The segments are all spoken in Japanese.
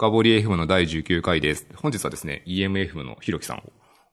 深掘り FM の第19回です。本日はですね、EMF のひろきさんを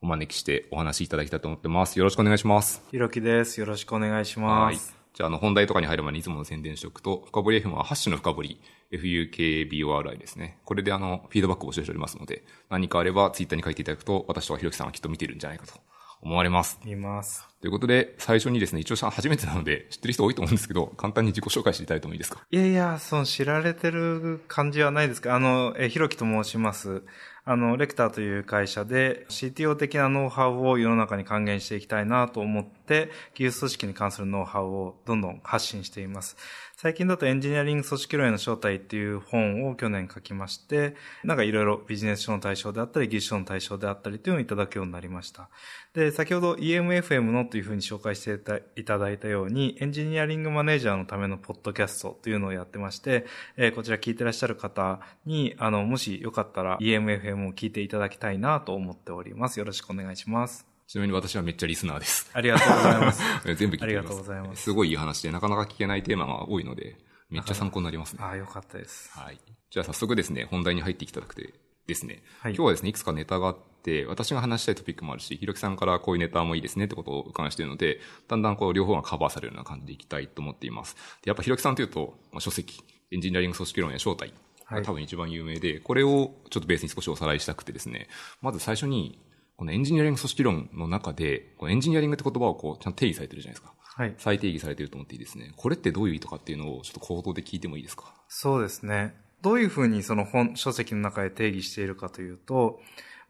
お招きしてお話しいただきたいと思ってます。よろしくお願いします。ひろきです。よろしくお願いします。じゃあ、あの、本題とかに入る前にいつもの宣伝しておくと、深掘り FM はハッシュの深掘り、FUKBORI ですね。これであの、フィードバックを募集しておりますので、何かあればツイッターに書いていただくと、私とかひろきさんはきっと見てるんじゃないかと思われます。見ます。ということで、最初にですね、一応初めてなので、知ってる人多いと思うんですけど、簡単に自己紹介していただいてもいいですか？いやいや、その知られてる感じはないですかあの、え、ひろきと申します。あの、レクターという会社で CTO 的なノウハウを世の中に還元していきたいなと思って、技術組織に関するノウハウをどんどん発信しています。最近だとエンジニアリング組織論への正体っていう本を去年書きまして、なんかいろいろビジネス書の対象であったり、技術書の対象であったりっていうのをいただくようになりました。で、先ほど EMFM のというふうに紹介していただいたように、エンジニアリングマネージャーのためのポッドキャストというのをやってまして、えーこちら聞いてらっしゃる方に、あの、もしよかったら EMFM を聞いていただきたいなと思っております。よろしくお願いします。ちなみに私はめっちゃリスナーです。ありがとうございます。全部聞いてます。ありがとうございますすごいいい話で、なかなか聞けないテーマが多いので、めっちゃ参考になりますね。ああ、よかったです。はい。じゃあ早速ですね、本題に入っていただくてですね、はい今日はですね、いくつかネタがあって、私が話したいトピックもあるし、ひろきさんからこういうネタもいいですねってことを伺いしているので、だんだんこう両方がカバーされるような感じでいきたいと思っています。でやっぱひろきさんというと、まあ、書籍、エンジニアリング組織論や正体はいが多分一番有名で、これをちょっとベースに少しおさらいしたくてですね、まず最初に、このエンジニアリング組織論の中で、このエンジニアリングって言葉をこう、ちゃんと定義されてるじゃないですか。はい。再定義されてると思っていいですね。これってどういう意図かっていうのをちょっと口頭で聞いてもいいですか？そうですね。どういうふうにその本、書籍の中で定義しているかというと、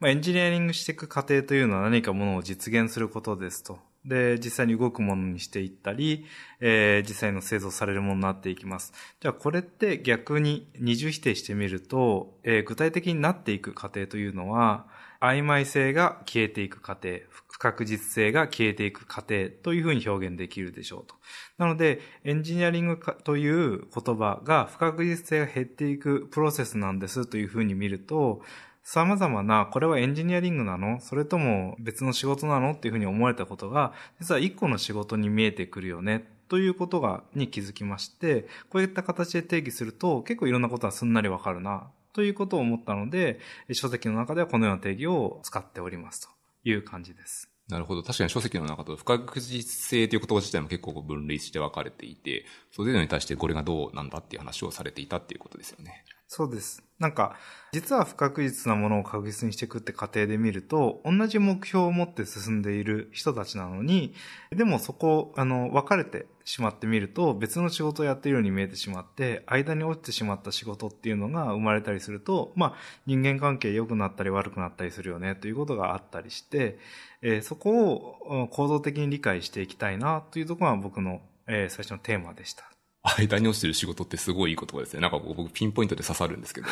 まあ、エンジニアリングしていく過程というのは何かものを実現することですと。で、実際に動くものにしていったり、えー実際の製造されるものになっていきます。じゃあこれって逆に二重否定してみると、えー具体的になっていく過程というのは、曖昧性が消えていく過程、不確実性が消えていく過程というふうに表現できるでしょうと。なので、エンジニアリングという言葉が不確実性が減っていくプロセスなんですというふうに見ると、様々な、これはエンジニアリングなの？それとも別の仕事なの？っていうふうに思われたことが、実は一個の仕事に見えてくるよね？ということが、に気づきまして、こういった形で定義すると、結構いろんなことはすんなりわかるな。ということを思ったので、書籍の中ではこのような定義を使っておりますという感じです。なるほど。確かに書籍の中と不確実性という言葉自体も結構分類して分かれていて、それぞれに対してこれがどうなんだっていう話をされていたっていうことですよね。そうです。なんか、実は不確実なものを確実にしていくって過程で見ると、同じ目標を持って進んでいる人たちなのに、でもそこ、あの、分かれてしまってみると、別の仕事をやっているように見えてしまって、間に落ちてしまった仕事っていうのが生まれたりすると、まあ、人間関係良くなったり悪くなったりするよね、ということがあったりして、えーそこを構造的に理解していきたいな、というところが僕の、えー最初のテーマでした。間に落ちてる仕事ってすごいいい言葉ですね。なんか僕ピンポイントで刺さるんですけど。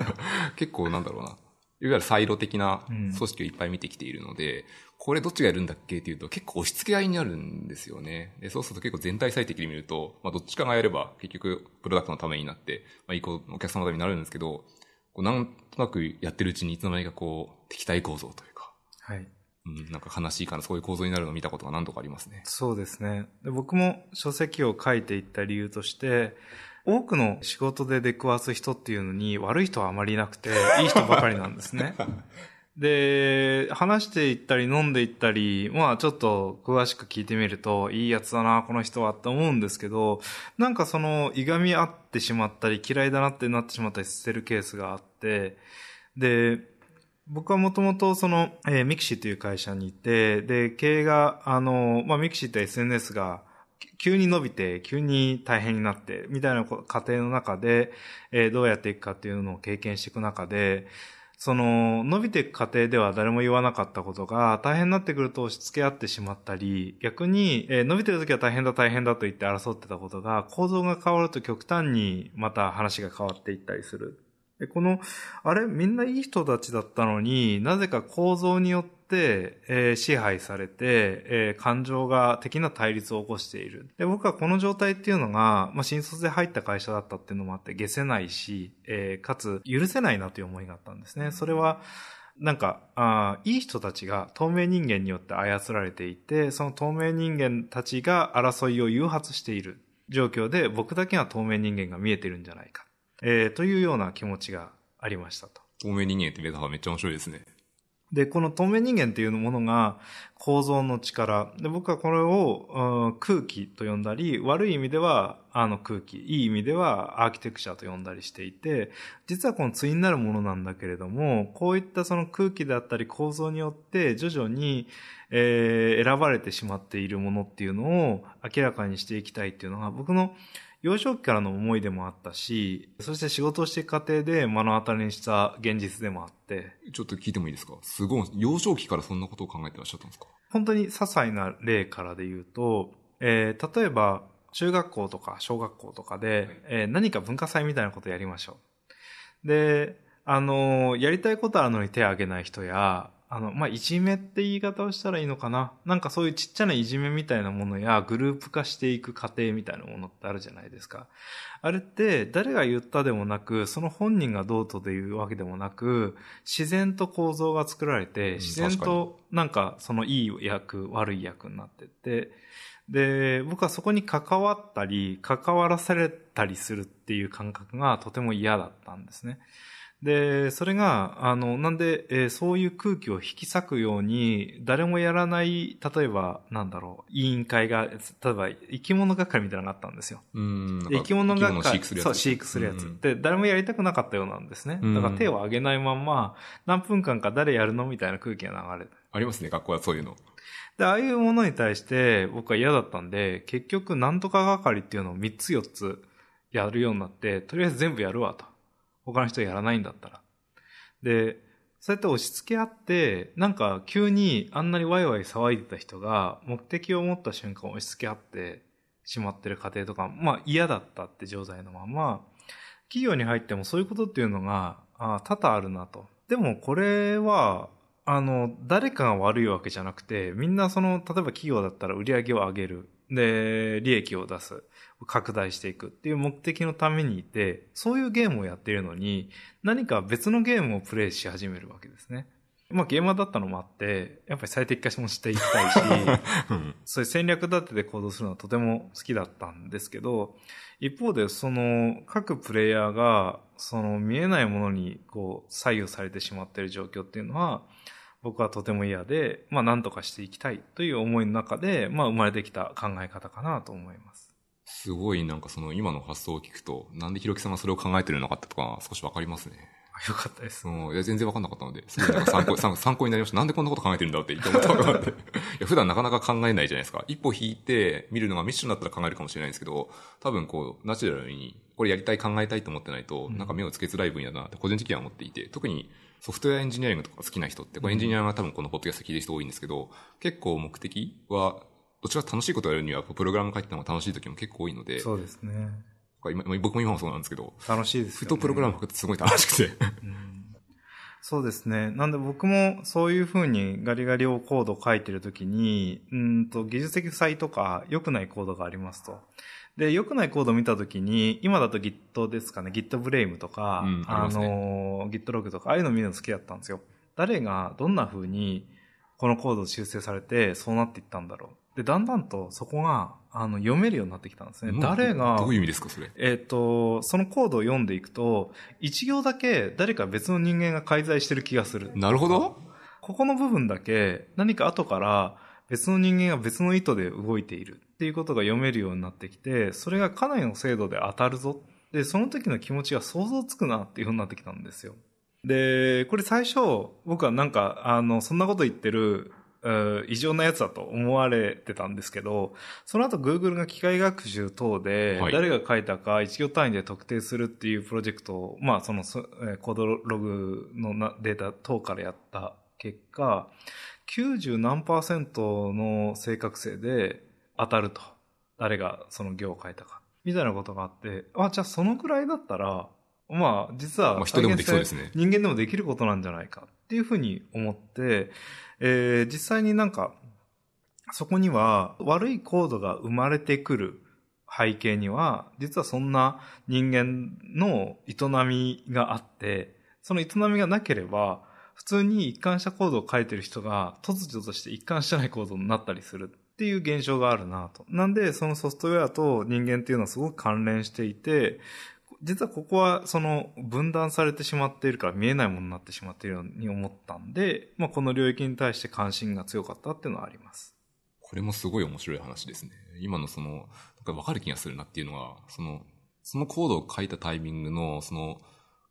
結構なんだろうな。いわゆるサイロ的な組織をいっぱい見てきているので、これどっちがやるんだっけっていうと結構押し付け合いになるんですよね。でそうすると結構全体最適に見ると、まあどっちかがやれば結局プロダクトのためになって、まあいい子お客様のためになるんですけど、こうなんとなくやってるうちにいつの間にかこう敵対構造というか、はい。うん、なんか悲しいかな、そういう構造になるのを見たことが何度かありますね。そうですね。で僕も書籍を書いていった理由として、多くの仕事で出くわす人っていうのに悪い人はあまりいなくて、いい人ばかりなんですね。で、話していったり飲んでいったり、まあちょっと詳しく聞いてみると、いいやつだな、この人はって思うんですけど、なんかその、いがみ合ってしまったり、嫌いだなってなってしまったりしてるケースがあって、で、僕はもともとその、えーミクシーという会社にいて、で、経営が、あの、まあ、ミクシーって SNS が急に伸びて、急に大変になって、みたいな過程の中で、えーどうやっていくかっていうのを経験していく中で、その、伸びていく過程では誰も言わなかったことが、大変になってくると押し付け合ってしまったり、逆に、えー伸びてる時は大変だ大変だと言って争ってたことが、構造が変わると極端にまた話が変わっていったりする。で、この、あれ、みんないい人たちだったのになぜか構造によって、えー支配されて、えー感情が的な対立を起こしている。で、僕はこの状態っていうのが、まあ、新卒で入った会社だったっていうのもあって、消せないし、えーかつ、許せないなという思いがあったんですね。それは、なんか、あーいい人たちが透明人間によって操られていて、その透明人間たちが争いを誘発している状況で、僕だけが透明人間が見えてるんじゃないか。えーというような気持ちがありましたと。透明人間ってメタファーめっちゃ面白いですね。で、この透明人間っていうものが構造の力。で、僕はこれを、うん、空気と呼んだり、悪い意味ではあの空気、いい意味ではアーキテクチャと呼んだりしていて、実はこの対になるものなんだけれども、こういったその空気であったり構造によって徐々に、えー、選ばれてしまっているものっていうのを明らかにしていきたいっていうのが僕の幼少期からの思いでもあったし、そして仕事をしていく過程で目の当たりにした現実でもあって。ちょっと聞いてもいいですか？すごい、幼少期からそんなことを考えてらっしゃったんですか？本当に些細な例からで言うと、えー、例えば、中学校とか小学校とかで、えー、何か文化祭みたいなことをやりましょう。で、あのー、やりたいことあるのに手を挙げない人や、あの、まあ、いじめって言い方をしたらいいのかな。なんかそういうちっちゃないじめみたいなものや、グループ化していく過程みたいなものってあるじゃないですか。あれって、誰が言ったでもなく、その本人がどうとで言うわけでもなく、自然と構造が作られて、自然となんかそのいい役、悪い役になってって、で、僕はそこに関わったり、関わらされたりするっていう感覚がとても嫌だったんですね。で、それが、あの、なんで、えー、そういう空気を引き裂くように、誰もやらない、例えば、なんだろう、委員会が、例えば、生き物係みたいなのがあったんですよ。うん。生き物係、飼育するやつ。そう、飼育するやつ。で、誰もやりたくなかったようなんですね。だから手を挙げないまんま、何分間か誰やるのみたいな空気が流れて。ありますね、学校はそういうの。で、ああいうものに対して僕は嫌だったんで、結局、なんとか係っていうのを3つ4つやるようになって、とりあえず全部やるわと。他の人やらないんだったら。で、そうやって押し付け合って、なんか急にあんなにワイワイ騒いでた人が目的を持った瞬間押し付け合ってしまってる過程とか、まあ嫌だったって状態のまま、企業に入ってもそういうことっていうのが、あ多々あるなと。でもこれは、あの、誰かが悪いわけじゃなくて、みんなその、例えば企業だったら売り上げを上げる。で、利益を出す。拡大していくっていう目的のためにいて、そういうゲームをやっているのに、何か別のゲームをプレイし始めるわけですね。まあゲーマーだったのもあって、やっぱり最適化もしていきたいし、そういう戦略立てて行動するのはとても好きだったんですけど、一方でその各プレイヤーがその見えないものにこう左右されてしまっている状況っていうのは、僕はとても嫌で、まあ何とかしていきたいという思いの中で、まあ生まれてきた考え方かなと思います。すごいなんかその今の発想を聞くと、なんでひろきさんがそれを考えてるのかってとか少しわかりますね。よかったです。うん、いや、全然わかんなかったので、すごいなんか参考 参考になりました。なんでこんなこと考えてるんだって言って思ったって。いや、普段なかなか考えないじゃないですか。一歩引いて見るのがミッションだったら考えるかもしれないんですけど、多分こう、ナチュラルに、これやりたい考えたいと思ってないと、なんか目をつけづらい分野だなって個人的には思っていて、特にソフトウェアエンジニアリングとか好きな人って、これエンジニアが多分このポッドキャスト聞いてる人多いんですけど、結構目的はどちらか楽しいことをやるには、プログラム書いてたのが楽しい時も結構多いので。そうですね。今僕も今もそうなんですけど。楽しいですね。ふとプログラム書くとすごい楽しくてうん。そうですね。なんで僕もそういうふうにガリガリをコードを書いてるときに、うんと技術的負債とか良くないコードがありますと。で、良くないコードを見たときに、今だと Git ですかね、Git ブレイムとか、うん、あ、ね、の、Git ログとか、ああいうの見るの好きだったんですよ。誰がどんな風にこのコード修正されてそうなっていったんだろう。で、だんだんとそこが、あの、読めるようになってきたんですね。誰が、どういう意味ですか、それ？えっ、ー、と、そのコードを読んでいくと、一行だけ誰か別の人間が介在してる気がする。なるほど。ここの部分だけ、何か後から別の人間が別の意図で動いているっていうことが読めるようになってきて、それがかなりの精度で当たるぞ。で、その時の気持ちが想像つくなっていうふうになってきたんですよ。で、これ最初、僕はなんか、あの、そんなこと言ってる異常なやつだと思われてたんですけど、その後 Google が機械学習等で、誰が書いたか一行単位で特定するっていうプロジェクトを、まあそのコードログのデータ等からやった結果、90何パーセントの正確性で当たると。誰がその行を書いたか。みたいなことがあって、あ、じゃあそのくらいだったら、まあ実は、人でもできそうですね。人間でもできることなんじゃないかっていうふうに思って、えー、実際になんか、そこには悪いコードが生まれてくる背景には、実はそんな人間の営みがあって、その営みがなければ、普通に一貫したコードを書いてる人が突如として一貫してないコードになったりするっていう現象があるなと。なんで、そのソフトウェアと人間っていうのはすごく関連していて、実はここはその分断されてしまっているから見えないものになってしまっているように思ったんで、まあ、この領域に対して関心が強かったっていうのはあります。これもすごい面白い話ですね。今のその、なんかわかる気がするなっていうのは、その、そのコードを書いたタイミングの、その、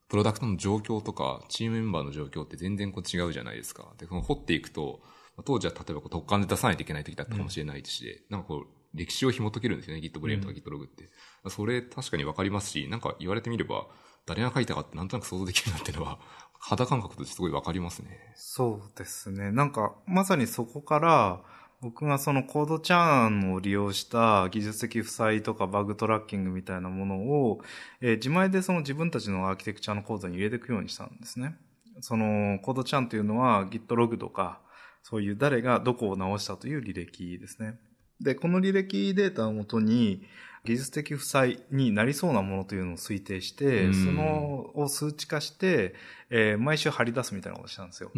プロダクトの状況とか、チームメンバーの状況って全然こう違うじゃないですか。で、その掘っていくと、当時は例えばこう特感で出さないといけない時だったかもしれないし、うん、なんかこう、歴史を紐解けるんですよね、GitBlame とか GitLog って。うん、それ確かにわかりますし、なんか言われてみれば、誰が書いたかってなんとなく想像できるなっていうのは、肌感覚としてすごいわかりますね。そうですね。なんか、まさにそこから、僕がそのコードチャーンを利用した技術的負債とかバグトラッキングみたいなものを、えー、自前でその自分たちのアーキテクチャのコードに入れていくようにしたんですね。そのコードチャーンというのは Gitlog とか、そういう誰がどこを直したという履歴ですね。で、この履歴データをもとに、技術的負債になりそうなものというのを推定して、そのを数値化して、えー、毎週貼り出すみたいなことをしたんですよ。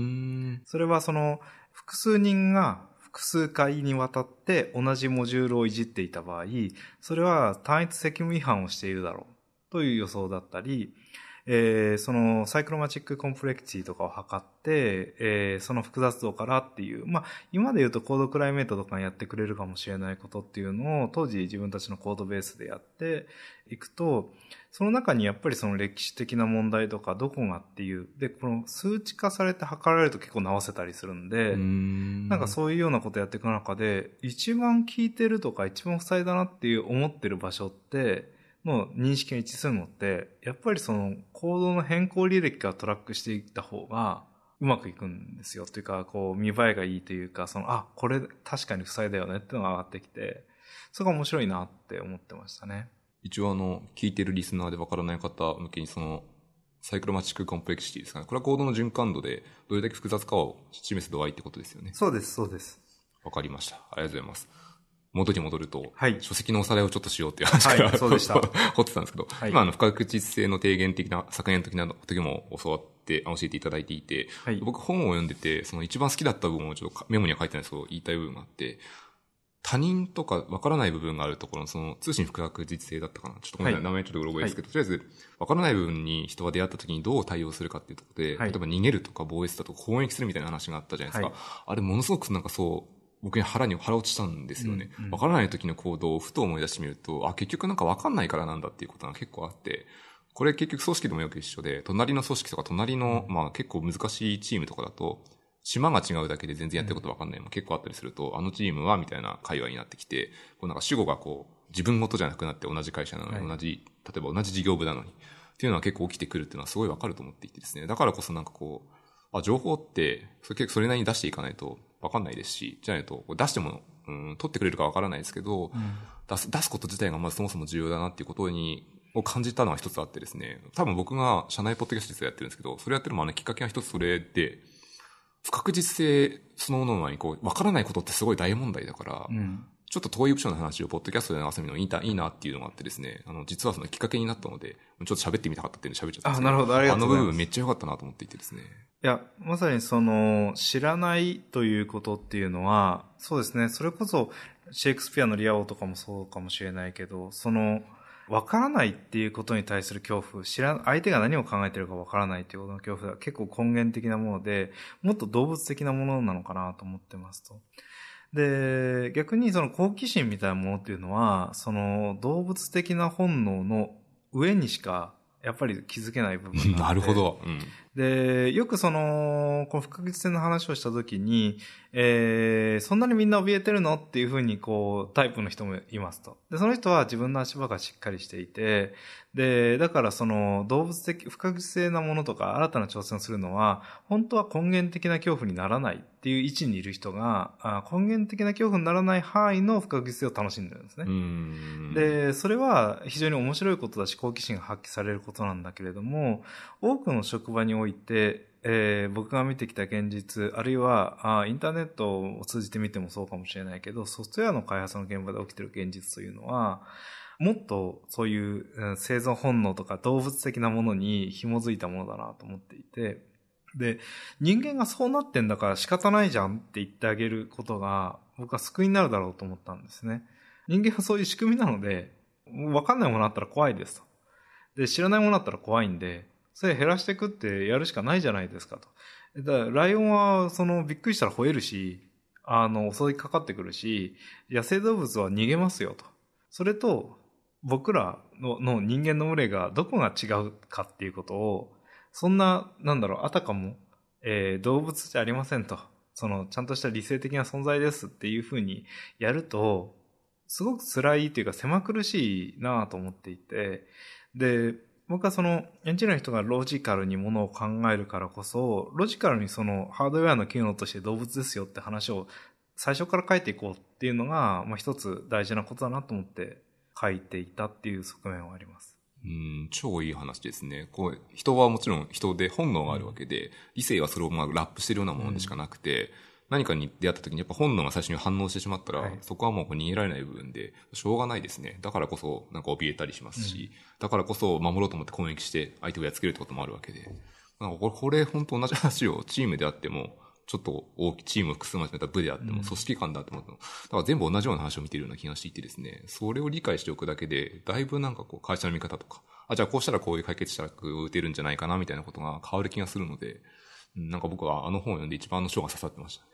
それはその、複数人が複数回にわたって同じモジュールをいじっていた場合、それは単一責務違反をしているだろうという予想だったり、えー、そのサイクロマチックコンプレクティとかを測って、えー、その複雑度からっていう、まあ、今で言うとコードクライメートとかやってくれるかもしれないことっていうのを当時自分たちのコードベースでやっていくと、その中にやっぱりその歴史的な問題とかどこがっていう、で、この数値化されて測られると結構直せたりするんで、ん。なんかそういうようなことやっていく中で、一番効いてるとか一番塞いだなっていう思ってる場所って、の認識が一致するのって、やっぱりその行動の変更履歴からトラックしていった方がうまくいくんですよ。というか、こう見栄えがいいというか、その、あ、これ確かに負債だよねっていうのが上がってきて、それが面白いなって思ってましたね。一応あの、聞いてるリスナーでわからない方向けにその、サイクロマチックコンプレクシティですかね。これはコードの循環度でどれだけ複雑かを示す度合いってことですよね。そうです、そうです。わかりました。ありがとうございます。元に戻ると、はい、書籍のおさらいをちょっとしようっていう話から、はい、そうでした。掘ってたんですけど、はい、今あの、不確実性の低減的な、削減的な時も教わって、教えていただいていて、はい、僕本を読んでて、その一番好きだった部分をちょっとメモには書いてないんですけど、言いたい部分があって、他人とか分からない部分があるところの、その通信不確実性だったかな。ちょっとごめんなさい、名前ちょっとうろ覚えですけど、とりあえず、分からない部分に人が出会った時にどう対応するかっていうところで、例えば逃げるとか防衛したとか攻撃するみたいな話があったじゃないですか。あれものすごくなんかそう、僕に腹に腹落ちたんですよね。わ、うんうん、からない時の行動をふと思い出してみると、あ、結局なんかわかんないからなんだっていうことが結構あって、これ結局組織でもよく一緒で、隣の組織とか隣の、まあ結構難しいチームとかだと、島が違うだけで全然やってることわかんないも結構あったりすると、あのチームはみたいな会話になってきて、こうなんか主語がこう、自分ごとじゃなくなって同じ会社なのに、同じ、例えば同じ事業部なのに、っていうのは結構起きてくるっていうのはすごいわかると思っていてですね。だからこそなんかこう、あ、情報って、それ結構それなりに出していかないと、わかんないですし、じゃないと、出しても、うん、取ってくれるかわからないですけど、うん、出す、出すこと自体がまずそもそも重要だなっていうことに、を感じたのは一つあってですね、多分僕が社内ポッドキャストやってるんですけど、それやってるのはね、きっかけが一つそれで、不確実性そのものにこう、わからないことってすごい大問題だから、うん、ちょっと遠い部署の話をポッドキャストで流すのいいいいなっていうのがあってですね、あの、実はそのきっかけになったので、ちょっと喋ってみたかったっていうので喋っちゃったんですけど。あ、なるほど、ありがとうございます。あの部分めっちゃ良かったなと思っていてですね。いや、まさにその、知らないということっていうのは、そうですね、それこそ、シェイクスピアのリア王とかもそうかもしれないけど、その、わからないっていうことに対する恐怖、知ら、相手が何を考えてるかわからないっていうことの恐怖は結構根源的なもので、もっと動物的なものなのかなと思ってますと。で、逆にその好奇心みたいなものっていうのは、その動物的な本能の上にしかやっぱり気づけない部分な るほど。うん、で、よくその、この不確実性の話をしたときに、えー、そんなにみんな怯えてるのっていうふうに、こう、タイプの人もいますと。で、その人は自分の足場がしっかりしていて、で、だからその、動物的、不確実性なものとか、新たな挑戦をするのは、本当は根源的な恐怖にならないっていう位置にいる人が、あ根源的な恐怖にならない範囲の不確実性を楽しんでるんですね。で、それは非常に面白いことだし、好奇心が発揮されることなんだけれども、多くの職場において、えー、僕が見てきた現実、あるいはあインターネットを通じて見てもそうかもしれないけど、ソフトウェアの開発の現場で起きてる現実というのは、もっとそういう生存本能とか動物的なものに紐づいたものだなと思っていて、で、人間がそうなってんだから仕方ないじゃんって言ってあげることが、僕は救いになるだろうと思ったんですね。人間はそういう仕組みなので、わかんないものあったら怖いですと。で、知らないものだったら怖いんで、それ減らしていくってやるしかないじゃないですかと。だからライオンは、その、びっくりしたら吠えるし、あの、襲いかかってくるし、野生動物は逃げますよと。それと、僕らのの人間の群れがどこが違うかっていうことを、そんな、なんだろう、あたかも、えー、動物じゃありませんと。その、ちゃんとした理性的な存在ですっていうふうにやると、すごく辛いというか狭苦しいなと思っていて、で、僕はそのエンジニアの人がロジカルにものを考えるからこそ、ロジカルにそのハードウェアの機能として動物ですよって話を最初から書いていこうっていうのが、まあ一つ大事なことだなと思って書いていたっていう側面はあります。うん、超いい話ですね。こう、人はもちろん人で本能があるわけで、理性はそれをまあラップしてるようなものでしかなくて、何かに出会った時にやっぱ本能が最初に反応してしまったら、はい、そこはもう逃げられない部分で、しょうがないですね。だからこそ、なんか怯えたりしますし、うん、だからこそ守ろうと思って攻撃して相手をやっつけるってこともあるわけで。なんかこれ、これ本当同じ話をチームであっても、ちょっと大きいチームを複数まとめた部であっても、組織間であっても、だから全部同じような話を見ているような気がしていてですね、それを理解しておくだけで、だいぶなんかこう会社の見方とか、あ、じゃあこうしたらこういう解決策を打てるんじゃないかなみたいなことが変わる気がするので、なんか僕はあの本を読んで一番の章が刺さってましたね。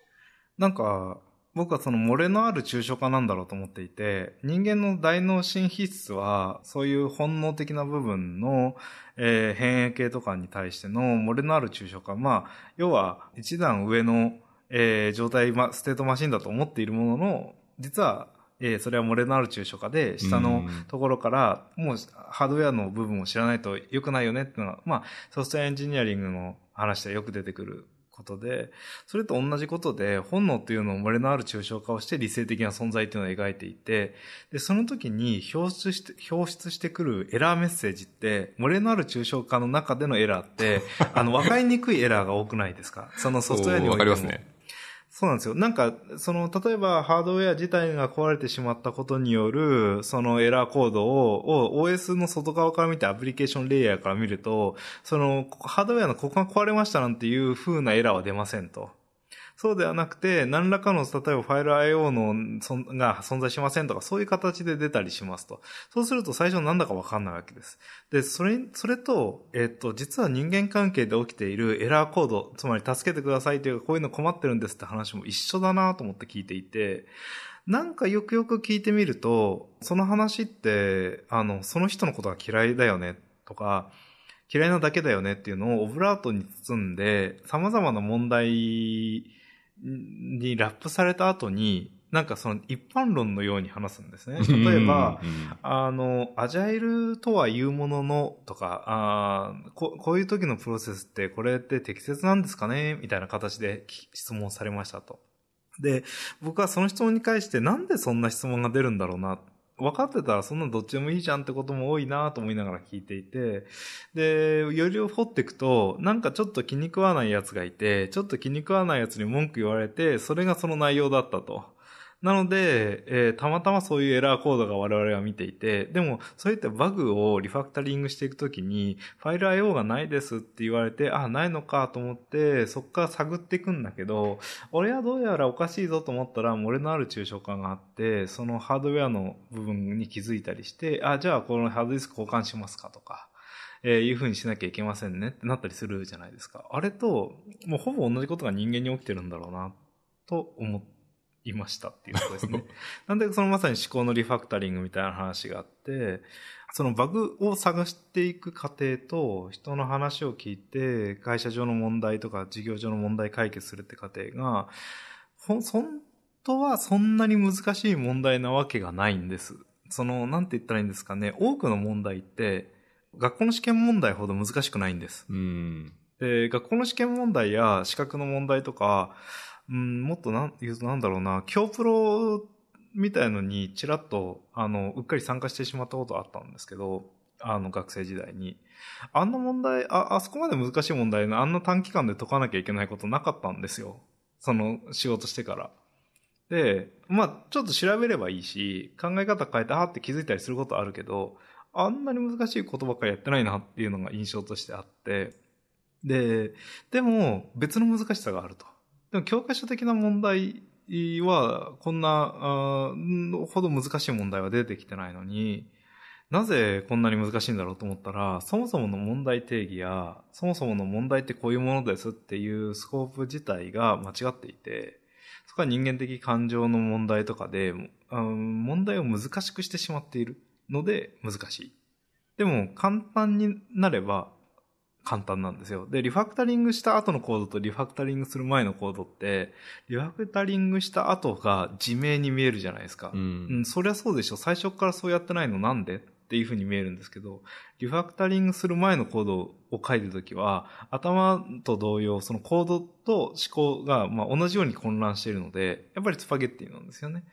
なんか、僕はその漏れのある抽象化なんだろうと思っていて、人間の大脳神秘質は、そういう本能的な部分の、えー、変異系とかに対しての漏れのある抽象化。まあ、要は一段上の、えー、状態、ま、ステートマシンだと思っているものの、実は、えー、それは漏れのある抽象化で、下のところから、もうハードウェアの部分を知らないと良くないよねっていうのは、まあ、ソフトウェアエンジニアリングの話でよく出てくることで、それと同じことで、本能っていうのを漏れのある抽象化をして理性的な存在っていうのを描いていて、で、その時に表出して、表出してくるエラーメッセージって、漏れのある抽象化の中でのエラーって、あの、わかりにくいエラーが多くないですか？そのソフトウェアにおいても。わかりますね。そうなんですよ。なんか、その、例えばハードウェア自体が壊れてしまったことによる、そのエラーコードを、を OS の外側から見てアプリケーションレイヤーから見ると、その、ハードウェアのここが壊れましたなんていう風なエラーは出ませんと。そうではなくて、何らかの、例えばファイル IO のが存在しませんとか、そういう形で出たりしますと。そうすると最初なんだかわかんないわけです。で、それ、それと、えっと、実は人間関係で起きているエラーコード、つまり助けてくださいというか、こういうの困ってるんですって話も一緒だなと思って聞いていて、なんかよくよく聞いてみると、その話って、あの、その人のことが嫌いだよねとか、嫌いなだけだよねっていうのをオブラートに包んで、様々な問題にラップされた後に、なんかその一般論のように話すんですね。例えば、あの、アジャイルとは言うもののとか、あここういう時のプロセスってこれって適切なんですかね？みたいな形で質問されましたと。で、僕はその質問に関してなんでそんな質問が出るんだろうな分かってたらそんなどっちでもいいじゃんってことも多いなと思いながら聞いていて、で、よりを掘っていくと、なんかちょっと気に食わない奴がいて、ちょっと気に食わない奴に文句言われて、それがその内容だったと。なので、えー、たまたまそういうエラーコードが我々は見ていて、でも、そういったバグをリファクタリングしていくときに、ファイル IO がないですって言われて、あ、ないのかと思って、そこから探っていくんだけど、俺はどうやらおかしいぞと思ったら、漏れのある抽象化があって、そのハードウェアの部分に気づいたりして、あ、じゃあこのハードディスク交換しますかとか、えー、いう風にしなきゃいけませんねってなったりするじゃないですか。あれと、もうほぼ同じことが人間に起きてるんだろうな、と思って、いましたっていうことですね。なんでそのまさに思考のリファクタリングみたいな話があって、そのバグを探していく過程と人の話を聞いて会社上の問題とか事業上の問題解決するって過程が、ほ、本当はそんなに難しい問題なわけがないんです。その、なんて言ったらいいんですかね。多くの問題って、学校の試験問題ほど難しくないんです。で、学校の試験問題や資格の問題とか、うん、もっとなん、言うとなんだろうな、京プロみたいのにちらっと、あの、うっかり参加してしまったことあったんですけど、あの、学生時代に。あんな問題、あ、あそこまで難しい問題あんな短期間で解かなきゃいけないことなかったんですよ。その、仕事してから。で、まあ、ちょっと調べればいいし、考え方変えて、あって気づいたりすることあるけど、あんなに難しいことばっかりやってないなっていうのが印象としてあって、で、でも別の難しさがあると。でも教科書的な問題は、こんな、ほど難しい問題は出てきてないのに、なぜこんなに難しいんだろうと思ったら、そもそもの問題定義や、そもそもの問題ってこういうものですっていうスコープ自体が間違っていて、そこは人間的感情の問題とかで、問題を難しくしてしまっているので難しい。でも簡単になれば簡単なんですよ。で、リファクタリングした後のコードとリファクタリングする前のコードって、リファクタリングした後が自明に見えるじゃないですか。うん、うん、そりゃそうでしょ。最初からそうやってないのなんで？っていうふうに見えるんですけど、リファクタリングする前のコードを書いてるときは、頭と同様、そのコードと思考がまあ同じように混乱しているので、やっぱりスパゲッティなんですよね。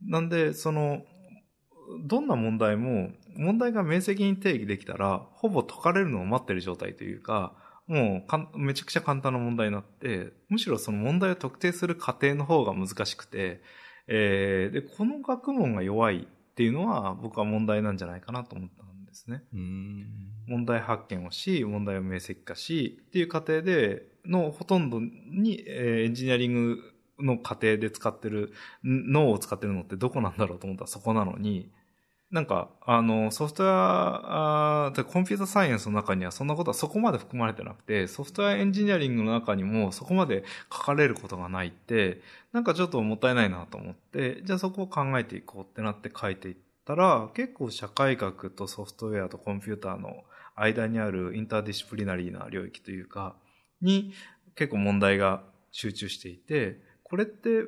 なんで、その、どんな問題も、問題が明晰に定義できたら、ほぼ解かれるのを待ってる状態というか、もうかめちゃくちゃ簡単な問題になって、むしろその問題を特定する過程の方が難しくて、えー、で、この学問が弱いっていうのは僕は問題なんじゃないかなと思ったんですね。問題発見をし、問題を明晰化し、っていう過程でのほとんどに、えー、エンジニアリングの過程で使ってる、脳を使ってるのってどこなんだろうと思ったらそこなのに、なんか、あの、ソフトウェア、コンピュータサイエンスの中にはそんなことはそこまで含まれてなくて、ソフトウェアエンジニアリングの中にもそこまで書かれることがないって、なんかちょっともったいないなと思って、じゃあそこを考えていこうってなって書いていったら、結構社会学とソフトウェアとコンピューターの間にある interdisciplinary な領域というか、に結構問題が集中していて、これって、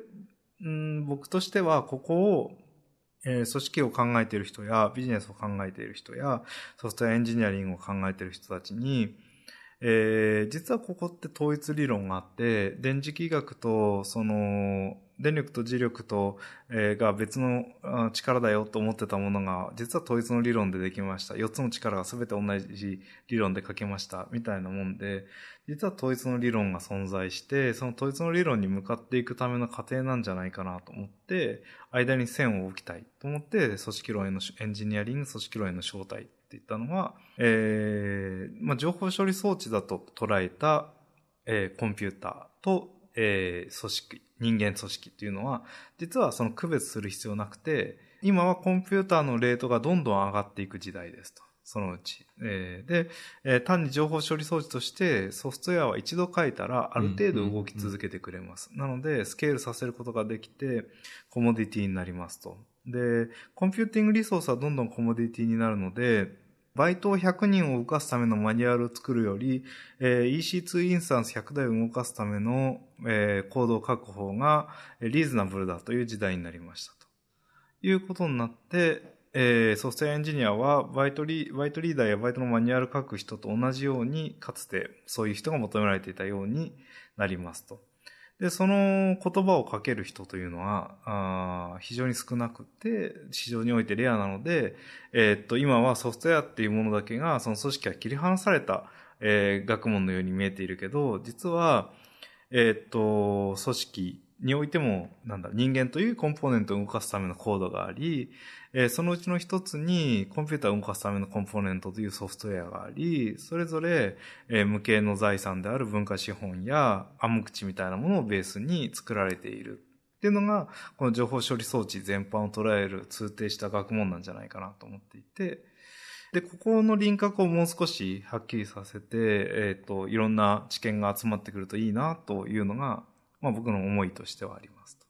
うん、僕としてはここをえ、組織を考えている人や、ビジネスを考えている人や、ソフトウェアエンジニアリングを考えている人たちに、えー、実はここって統一理論があって、電磁気学と、その、電力と磁力と、えー、が別の力だよと思ってたものが、実は統一の理論でできました。4つの力が全て同じ理論で書けました。みたいなもんで、実は統一の理論が存在して、その統一の理論に向かっていくための過程なんじゃないかなと思って、間に線を置きたいと思って、組織論への、エンジニアリング組織論への招待って言ったのは、えー、まあ、情報処理装置だと捉えた、えー、コンピューターと、えー、組織、人間組織っていうのは、実はその区別する必要なくて、今はコンピューターのレートがどんどん上がっていく時代ですと。そのうち。えー、で、えー、単に情報処理装置としてソフトウェアは一度書いたらある程度動き続けてくれます。なので、スケールさせることができて、コモディティになりますと。で、コンピューティングリソースはどんどんコモディティになるので、バイトを100人を動かすためのマニュアルを作るより、えー、EC2 インスタンス100台を動かすための、えー、コードを書く方がリーズナブルだという時代になりましたと。いうことになって、えー、ソフトウェアエンジニアはバイトリバイトリーダーやバイトのマニュアル書く人と同じように、かつてそういう人が求められていたようになりますと。で、その言葉をかける人というのは、あ非常に少なくて、市場においてレアなので、えー、っと、今はソフトウェアっていうものだけが、その組織が切り離された、えー、学問のように見えているけど、実は、えー、っと、組織においても、なんだ、人間というコンポーネントを動かすためのコードがあり、えー、そのうちの一つにコンピューターを動かすためのコンポーネントというソフトウェアがあり、それぞれ、えー、無形の財産である文化資本や暗黙知みたいなものをベースに作られている。っていうのが、この情報処理装置全般を捉える通底した学問なんじゃないかなと思っていて、で、ここの輪郭をもう少しはっきりさせて、えっ、ー、と、いろんな知見が集まってくるといいなというのが、まあ僕の思いとしてはありますと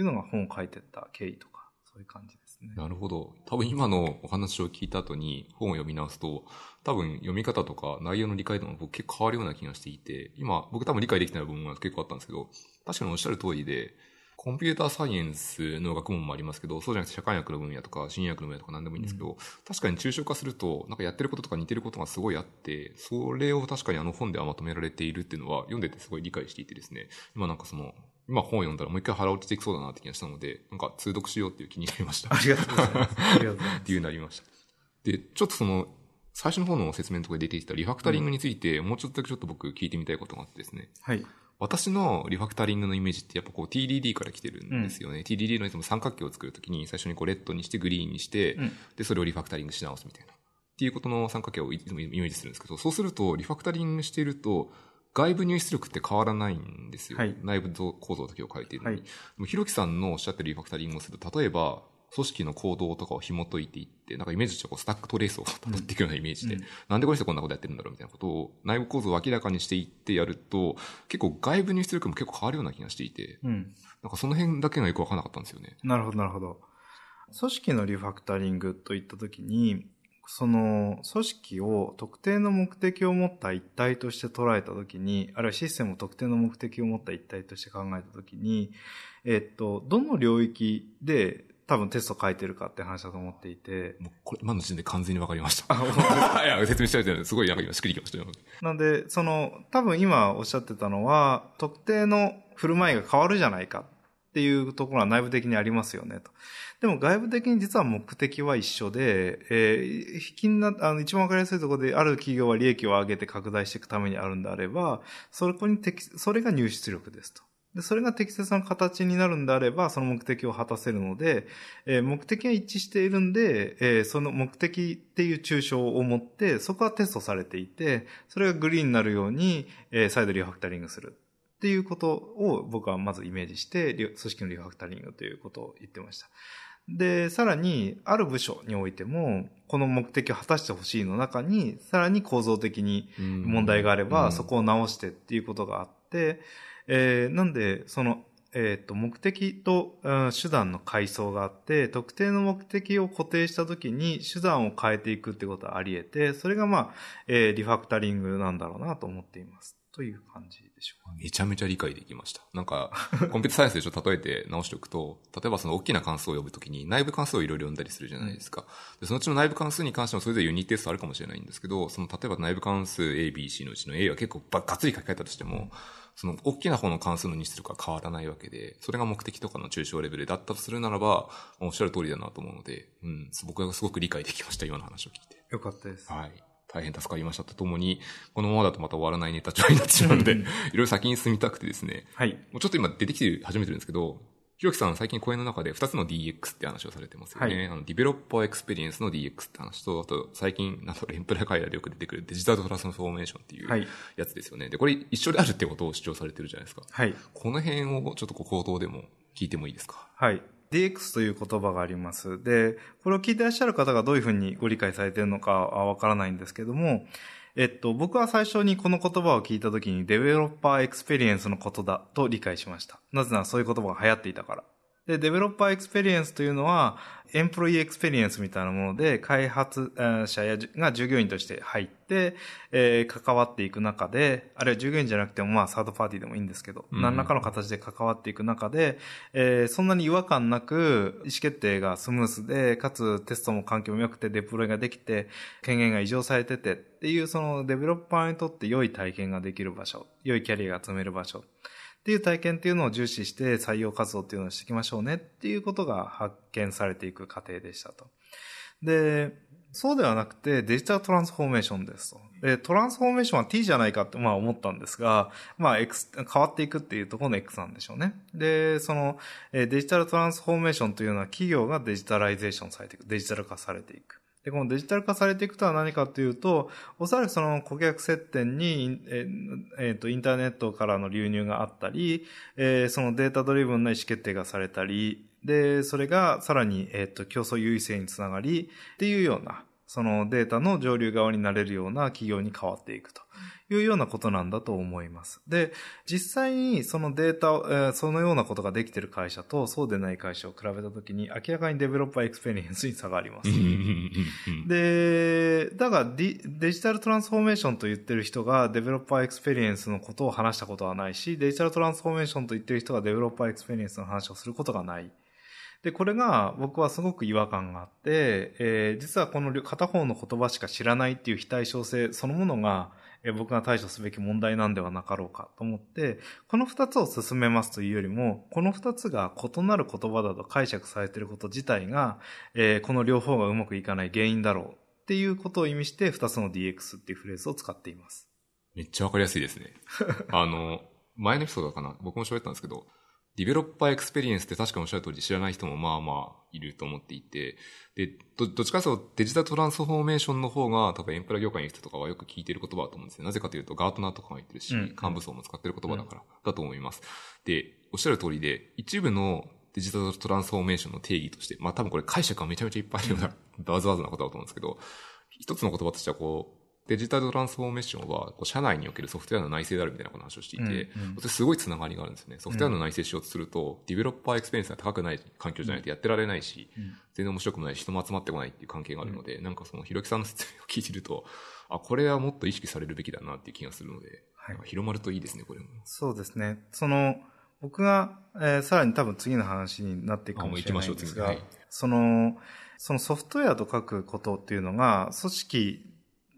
いうのが本を書いてった経緯とか、そういう感じです。ね。なるほど。多分今のお話を聞いた後に本を読み直すと、多分読み方とか内容の理解度も僕結構変わるような気がしていて、今僕多分理解できない部分が結構あったんですけど、確かにおっしゃる通りで、コンピューターサイエンスの学問もありますけど、そうじゃなくて社会学の分野とか、心理学の分野とか何でもいいんですけど、うん、確かに抽象化すると、なんかやってることとか似てることがすごいあって、それを確かにあの本ではまとめられているっていうのは、読んでてすごい理解していてですね、今なんかその、今本を読んだらもう一回腹落ちていきそうだなって気がしたので、なんか通読しようっていう気になりました。ありがとうございます。ありがとうございます。っていうなりました。で、ちょっとその、最初の方の説明のところで出てきたリファクタリングについて、もうちょっとだけちょっと僕聞いてみたいことがあってですね。はい。私のリファクタリングのイメージってやっぱこう TDD から来てるんですよね。うん、TDD のいつも三角形を作るときに最初にこうレッドにしてグリーンにして、うん、で、それをリファクタリングし直すみたいな。っていうことの三角形をいつもイメージするんですけど、そうするとリファクタリングしていると、外部入出力って変わらないんですよ。はい、内部構造だけを変えているのに。はい、ひろきさんのおっしゃってるリファクタリングをすると、例えば、組織の行動とかを紐解いていって、なんかイメージとしてこうスタックトレースを辿っていくようなイメージで、うん、なんでこの人こんなことやってるんだろうみたいなことを内部構造を明らかにしていってやると、結構外部入出力も結構変わるような気がしていて、うん、なんかその辺だけがよくわからなかったんですよね。なるほど、なるほど。組織のリファクタリングといったときに、その組織を特定の目的を持った一体として捉えたときに、あるいはシステムを特定の目的を持った一体として考えたときに、えっと、どの領域で多分テスト書いてるかって話だと思っていて。もうこれ、今の時点で完全にわかりました。あ、いや、説明したいてすごいなんか今しっくりきましたよ。なんで、その、多分今おっしゃってたのは、特定の振る舞いが変わるじゃないかっていうところは内部的にありますよねと。でも外部的に実は目的は一緒で、えー、気にな、あの、一番わかりやすいところで、ある企業は利益を上げて拡大していくためにあるんであれば、そこに適、それが入出力ですと。で、それが適切な形になるんであれば、その目的を果たせるので、えー、目的が一致しているんで、えー、その目的っていう抽象を持って、そこはテストされていて、それがグリーンになるように、えー、再度リファクタリングする。っていうことを僕はまずイメージして、組織のリファクタリングということを言ってました。で、さらに、ある部署においても、この目的を果たしてほしいの中に、さらに構造的に問題があれば、そこを直してっていうことがあって、えー、なんで、その、えっ、ー、と、目的と、うん、手段の階層があって、特定の目的を固定したときに手段を変えていくってことはあり得て、それがまあ、えー、リファクタリングなんだろうなと思っています。という感じでしょうか、めちゃめちゃ理解できました。なんか、コンピュータサイエンスでちょっと例えて直しておくと、例えばその大きな関数を呼ぶときに内部関数をいろいろ呼んだりするじゃないですか。でそのうちの内部関数に関してもそれぞれユニットテストあるかもしれないんですけど、その例えば内部関数 A、B、C のうちの A は結構がっつり書き換えたとしても、その大きな方の関数の引数とか変わらないわけで、それが目的とかの抽象レベルだったとするならば、おっしゃる通りだなと思うので、うん、僕はすごく理解できました、今の話を聞いて。よかったです。はい。大変助かりましたとともに、このままだとまた終わらないネタ帳になってしまうので、いろいろ先に進みたくてですね。はい。もうちょっと今出てきて始めてるんですけど、ひろきさん最近講演の中で2つの DX って話をされてますよね。はい、あの、ディベロッパーエクスペリエンスの DX って話と、あと最近、なんかエンプラ界隈でよく出てくるデジタルトランスフォーメーションっていうやつですよね。はい、で、これ一緒であるってことを主張されてるじゃないですか。はい。この辺をちょっと口頭でも聞いてもいいですか？はい。DX という言葉があります。で、これを聞いてらっしゃる方がどういうふうにご理解されているのかはわからないんですけども、えっと、僕は最初にこの言葉を聞いた時にデベロッパーエクスペリエンスのことだと理解しました。なぜならそういう言葉が流行っていたから。で、デベロッパーエクスペリエンスというのは、エンプロイエクスペリエンスみたいなもので、開発者やが従業員として入って、えー、関わっていく中で、あるいは従業員じゃなくても、まあ、サードパーティーでもいいんですけど、うん、何らかの形で関わっていく中で、えー、そんなに違和感なく、意思決定がスムースで、かつテストも環境も良くて、デプロイができて、権限が異常されててっていう、そのデベロッパーにとって良い体験ができる場所、良いキャリアが積める場所。っていう体験っていうのを重視して採用活動っていうのをしていきましょうねっていうことが発見されていく過程でしたと。で、そうではなくてデジタルトランスフォーメーションですと。で、トランスフォーメーションは T じゃないかってまあ思ったんですが、まあ X、変わっていくっていうところの X なんでしょうね。で、そのデジタルトランスフォーメーションというのは企業がデジタライゼーションされていく、デジタル化されていく。で、このデジタル化されていくとは何かというと、おそらくその顧客接点に、ええー、と、インターネットからの流入があったり、えー、そのデータドリブンな意思決定がされたり、で、それがさらに、えっ、ー、と、競争優位性につながり、っていうような、そのデータの上流側になれるような企業に変わっていくと。いうようなことなんだと思います。で、実際にそのデータ、えー、そのようなことができている会社とそうでない会社を比べたときに明らかにデベロッパーエクスペリエンスに差があります。で、だがデデジタルトランスフォーメーションと言ってる人がデベロッパーエクスペリエンスのことを話したことはないし、デジタルトランスフォーメーションと言ってる人がデベロッパーエクスペリエンスの話をすることがない。で、これが僕はすごく違和感があって、えー、実はこの片方の言葉しか知らないっていう非対称性そのものが、僕が対処すべき問題なんではなかろうかと思って、この二つを進めますというよりも、この二つが異なる言葉だと解釈されていること自体が、えー、この両方がうまくいかない原因だろうっていうことを意味して、二つの DX っていうフレーズを使っています。めっちゃわかりやすいですね。あの、前のエピソードかな僕も喋ったんですけど、ディベロッパーエクスペリエンスって確かおっしゃる通り知らない人もまあまあいると思っていて、で、ど、どっちかというとデジタルトランスフォーメーションの方が多分エンプラ業界の人とかはよく聞いてる言葉だと思うんですよ。なぜかというとガートナーとかも言ってるし、幹部層も使ってる言葉だからだと思います。で、おっしゃる通りで、一部のデジタルトランスフォーメーションの定義として、まあ多分これ解釈がめちゃめちゃいっぱいあるような、バズワードなことだと思うんですけど、一つの言葉としてはこう、デジタルトランスフォーメーションは、社内におけるソフトウェアの内製であるみたいな話をしていて、うんうん、すごいつながりがあるんですね。ソフトウェアの内製しようとすると、うん、ディベロッパーエクスペリエンスが高くない環境じゃないとやってられないし、うん、全然面白くもないし、人も集まってこないっていう関係があるので、うん、なんかそのひろきさんの説明を聞いてると、あ、これはもっと意識されるべきだなっていう気がするので、はい、広まるといいですね、これも。そうですね。その、僕が、えー、さらに多分次の話になっていくかもしれないんですが、はい、その、そのソフトウェアと書くことっていうのが、組織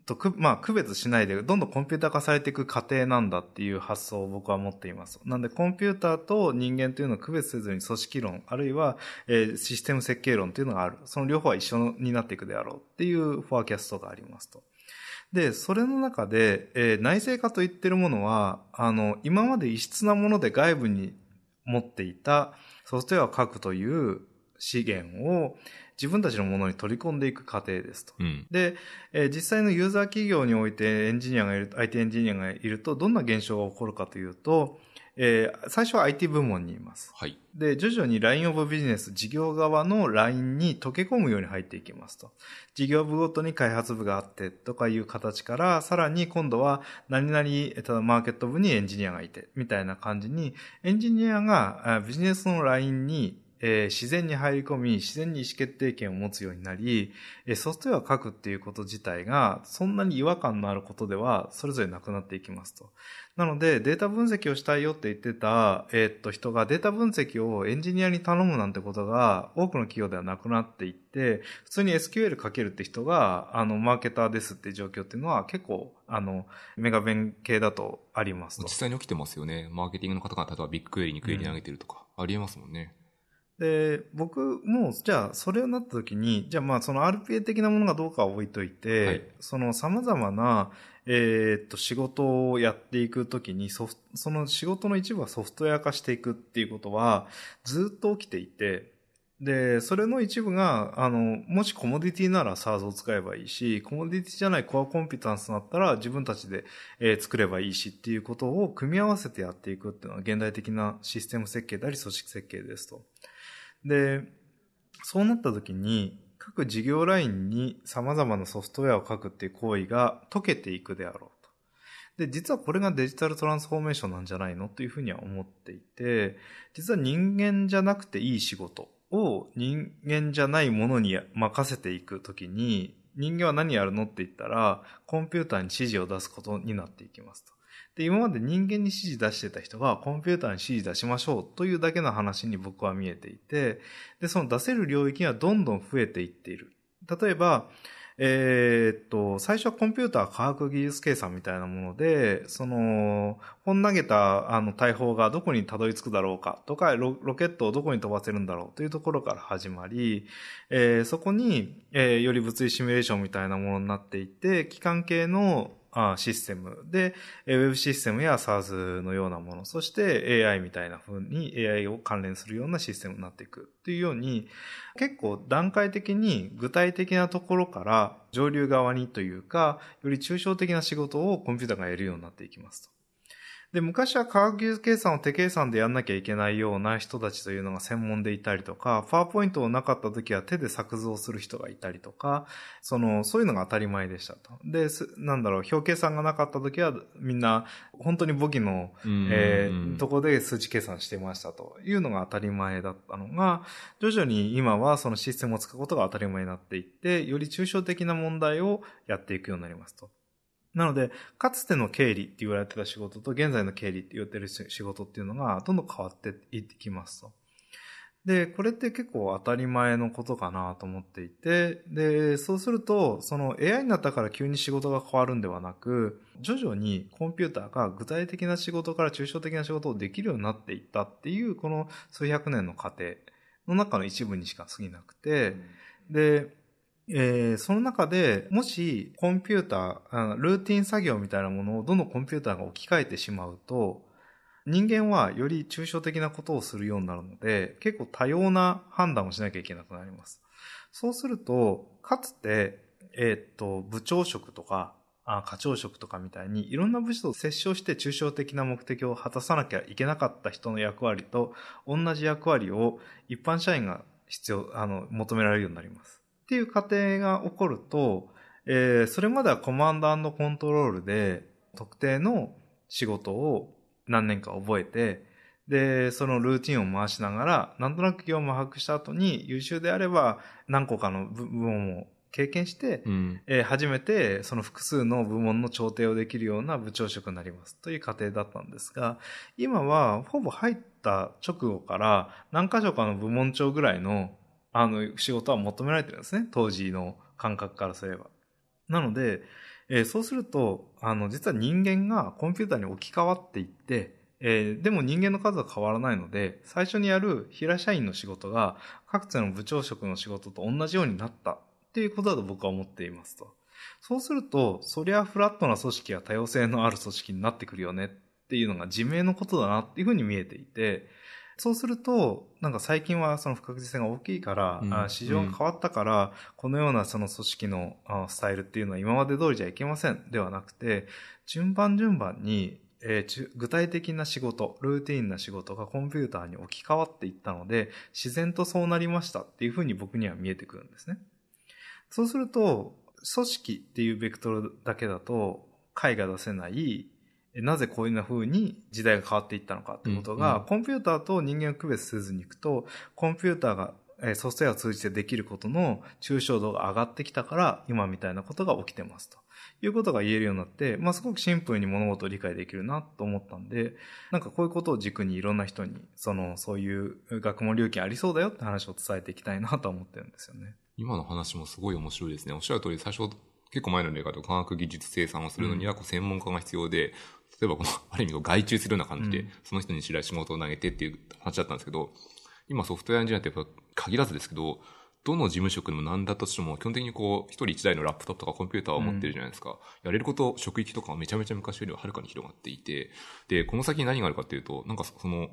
とく、まあ、区別しないで、どんどんコンピューター化されていく過程なんだっていう発想を僕は持っています。なんで、コンピューターと人間というのを区別せずに組織論、あるいは、えー、システム設計論というのがある。その両方は一緒になっていくであろうっていうフォアキャストがありますと。で、それの中で、えー、内製化と言ってるものは、あの、今まで異質なもので外部に持っていたソフトウェアを書くという資源を、自分たちのものに取り込んでいく過程ですと。うん、で、えー、実際のユーザー企業においてエンジニアがいる、IT エンジニアがいると、どんな現象が起こるかというと、えー、最初は IT 部門にいます。はい。で、徐々に LINE of Business 事業側の LINE に溶け込むように入っていきますと。事業部ごとに開発部があってとかいう形から、さらに今度は何々、ただマーケット部にエンジニアがいて、みたいな感じに、エンジニアがビジネスの LINE にえー、自然に入り込み、自然に意思決定権を持つようになり、えー、ソフトウェアを書くっていうこと自体が、そんなに違和感のあることでは、それぞれなくなっていきますと。なので、データ分析をしたいよって言ってた、えー、っと、人がデータ分析をエンジニアに頼むなんてことが、多くの企業ではなくなっていって、普通に SQL 書けるって人が、あの、マーケターですって状況っていうのは、結構、あの、メガ弁系だとありますと。実際に起きてますよね。マーケティングの方が、例えばビッグクエリにクエリ投げてるとか、うん、ありえますもんね。で、僕も、じゃあ、それをなった時に、じゃあまあ、その RPA 的なものがどうかは置いといて、はい、その様々な、えー、っと、仕事をやっていくときにソフ、その仕事の一部はソフトウェア化していくっていうことは、ずっと起きていて、で、それの一部が、あの、もしコモディティなら SARS を使えばいいし、コモディティじゃないコアコンピタンスだったら自分たちで、えー、作ればいいしっていうことを組み合わせてやっていくっていうのは現代的なシステム設計であり組織設計ですと。で、そうなった時に、各事業ラインに様々なソフトウェアを書くっていう行為が解けていくであろうと。で、実はこれがデジタルトランスフォーメーションなんじゃないのというふうには思っていて、実は人間じゃなくていい仕事を人間じゃないものに任せていくときに、人間は何やるのって言ったら、コンピューターに指示を出すことになっていきますと。で、今まで人間に指示出してた人がコンピューターに指示出しましょうというだけの話に僕は見えていて、で、その出せる領域がどんどん増えていっている。例えば、えー、っと、最初はコンピューター科学技術計算みたいなもので、その、本投げたあの大砲がどこにたどり着くだろうかとかロ、ロケットをどこに飛ばせるんだろうというところから始まり、えー、そこに、えー、より物理シミュレーションみたいなものになっていて、機関系のシステムで、ウェブシステムや SARS のようなもの、そして AI みたいな風に AI を関連するようなシステムになっていくっていうように、結構段階的に具体的なところから上流側にというか、より抽象的な仕事をコンピューターがやるようになっていきますと。で、昔は科学技術計算を手計算でやんなきゃいけないような人たちというのが専門でいたりとか、パワーポイントをなかった時は手で作図をする人がいたりとか、その、そういうのが当たり前でしたと。で、なんだろう、表計算がなかった時はみんな本当に簿記の、えー、とこで数値計算してましたというのが当たり前だったのが、徐々に今はそのシステムを使うことが当たり前になっていって、より抽象的な問題をやっていくようになりますと。なので、かつての経理って言われてた仕事と現在の経理って言われてる仕事っていうのがどんどん変わっていってきますと。で、これって結構当たり前のことかなと思っていて、で、そうすると、その AI になったから急に仕事が変わるんではなく、徐々にコンピューターが具体的な仕事から抽象的な仕事をできるようになっていったっていう、この数百年の過程の中の一部にしか過ぎなくて、で、えー、その中で、もしコンピューター、ルーティン作業みたいなものをどのコンピューターが置き換えてしまうと、人間はより抽象的なことをするようになるので、結構多様な判断をしなきゃいけなくなります。そうすると、かつて、えー、っと、部長職とか、あ課長職とかみたいにいろんな部署と接触して抽象的な目的を果たさなきゃいけなかった人の役割と同じ役割を一般社員が必要、あの、求められるようになります。っていう過程が起こると、えー、それまではコマンドコントロールで特定の仕事を何年か覚えて、で、そのルーティンを回しながら、なんとなく業務を把握した後に、優秀であれば何個かの部門を経験して、うん、えー、初めてその複数の部門の調停をできるような部長職になります。という過程だったんですが、今はほぼ入った直後から何箇所かの部門長ぐらいのあの仕事は求められてるんですね。当時の感覚からすれば。なので、えー、そうすると、あの、実は人間がコンピューターに置き換わっていって、えー、でも人間の数は変わらないので、最初にやる平社員の仕事が各地の部長職の仕事と同じようになったっていうことだと僕は思っていますと。そうすると、そりゃフラットな組織や多様性のある組織になってくるよねっていうのが自明のことだなっていうふうに見えていて、そうすると、なんか最近はその不確実性が大きいから、うん、市場が変わったから、うん、このようなその組織のスタイルっていうのは今まで通りじゃいけませんではなくて、順番順番に、えー、具体的な仕事、ルーティンな仕事がコンピューターに置き換わっていったので、自然とそうなりましたっていうふうに僕には見えてくるんですね。そうすると、組織っていうベクトルだけだと、解が出せないなぜこういうふう風に時代が変わっていったのかってことが、うんうん、コンピューターと人間を区別せずにいくと、コンピューターがソフトウェアを通じてできることの抽象度が上がってきたから、今みたいなことが起きてますと。いうことが言えるようになって、まあ、すごくシンプルに物事を理解できるなと思ったんで、なんかこういうことを軸にいろんな人に、その、そういう学問流儀ありそうだよって話を伝えていきたいなと思ってるんですよね。今の話もすごい面白いですね。おっしゃる通り、最初、結構前の例かと科学技術生産をするのにはこう専門家が必要で、例えばこの、ある意味外注するような感じで、その人に知ら仕事を投げてっていう話だったんですけど、今ソフトウェアエンジニアってやっぱ限らずですけど、どの事務職でも何だとしても、基本的にこう、一人一台のラップトップとかコンピューターを持ってるじゃないですか。うん、やれること、職域とかはめちゃめちゃ昔よりははるかに広がっていて、で、この先に何があるかっていうと、なんかその、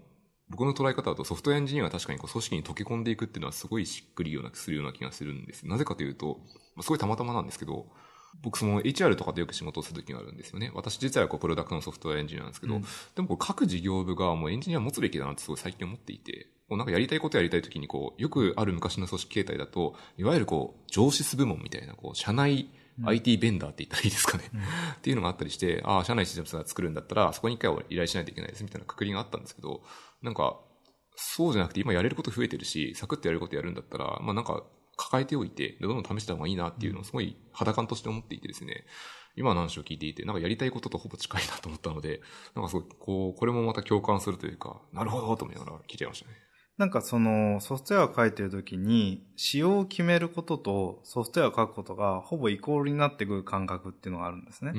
僕の捉え方だとソフトウェアエンジニアは確かにこう組織に溶け込んでいくっていうのはすごいしっくりような、するような気がするんです。なぜかというと、すごいたまたまなんですけど、僕その HR とかでよく仕事をするときがあるんですよね。私実はこうプロダクトのソフトウェアエンジニアなんですけど、うん、でも各事業部がもうエンジニア持つべきだなってすごい最近思っていて、こうなんかやりたいことやりたいときにこう、よくある昔の組織形態だと、いわゆるこう、上司部門みたいな、こう、社内 IT ベンダーって言ったらいいですかね。うん、っていうのがあったりして、ああ、社内システムが作るんだったら、そこに一回は依頼しないといけないですみたいなくくりがあったんですけど、なんか、そうじゃなくて今やれること増えてるし、サクッとやることやるんだったら、まあなんか、抱えておいて、どんどん試した方がいいなっていうのをすごい肌感として思っていてですね、今の話を聞いていて、なんかやりたいこととほぼ近いなと思ったので、なんかすごい、こう、これもまた共感するというか、なるほどと思いながら聞いちゃいましたね。なんかそのソフトウェアを書いてるときに仕様を決めることとソフトウェアを書くことがほぼイコールになってくる感覚っていうのがあるんですね。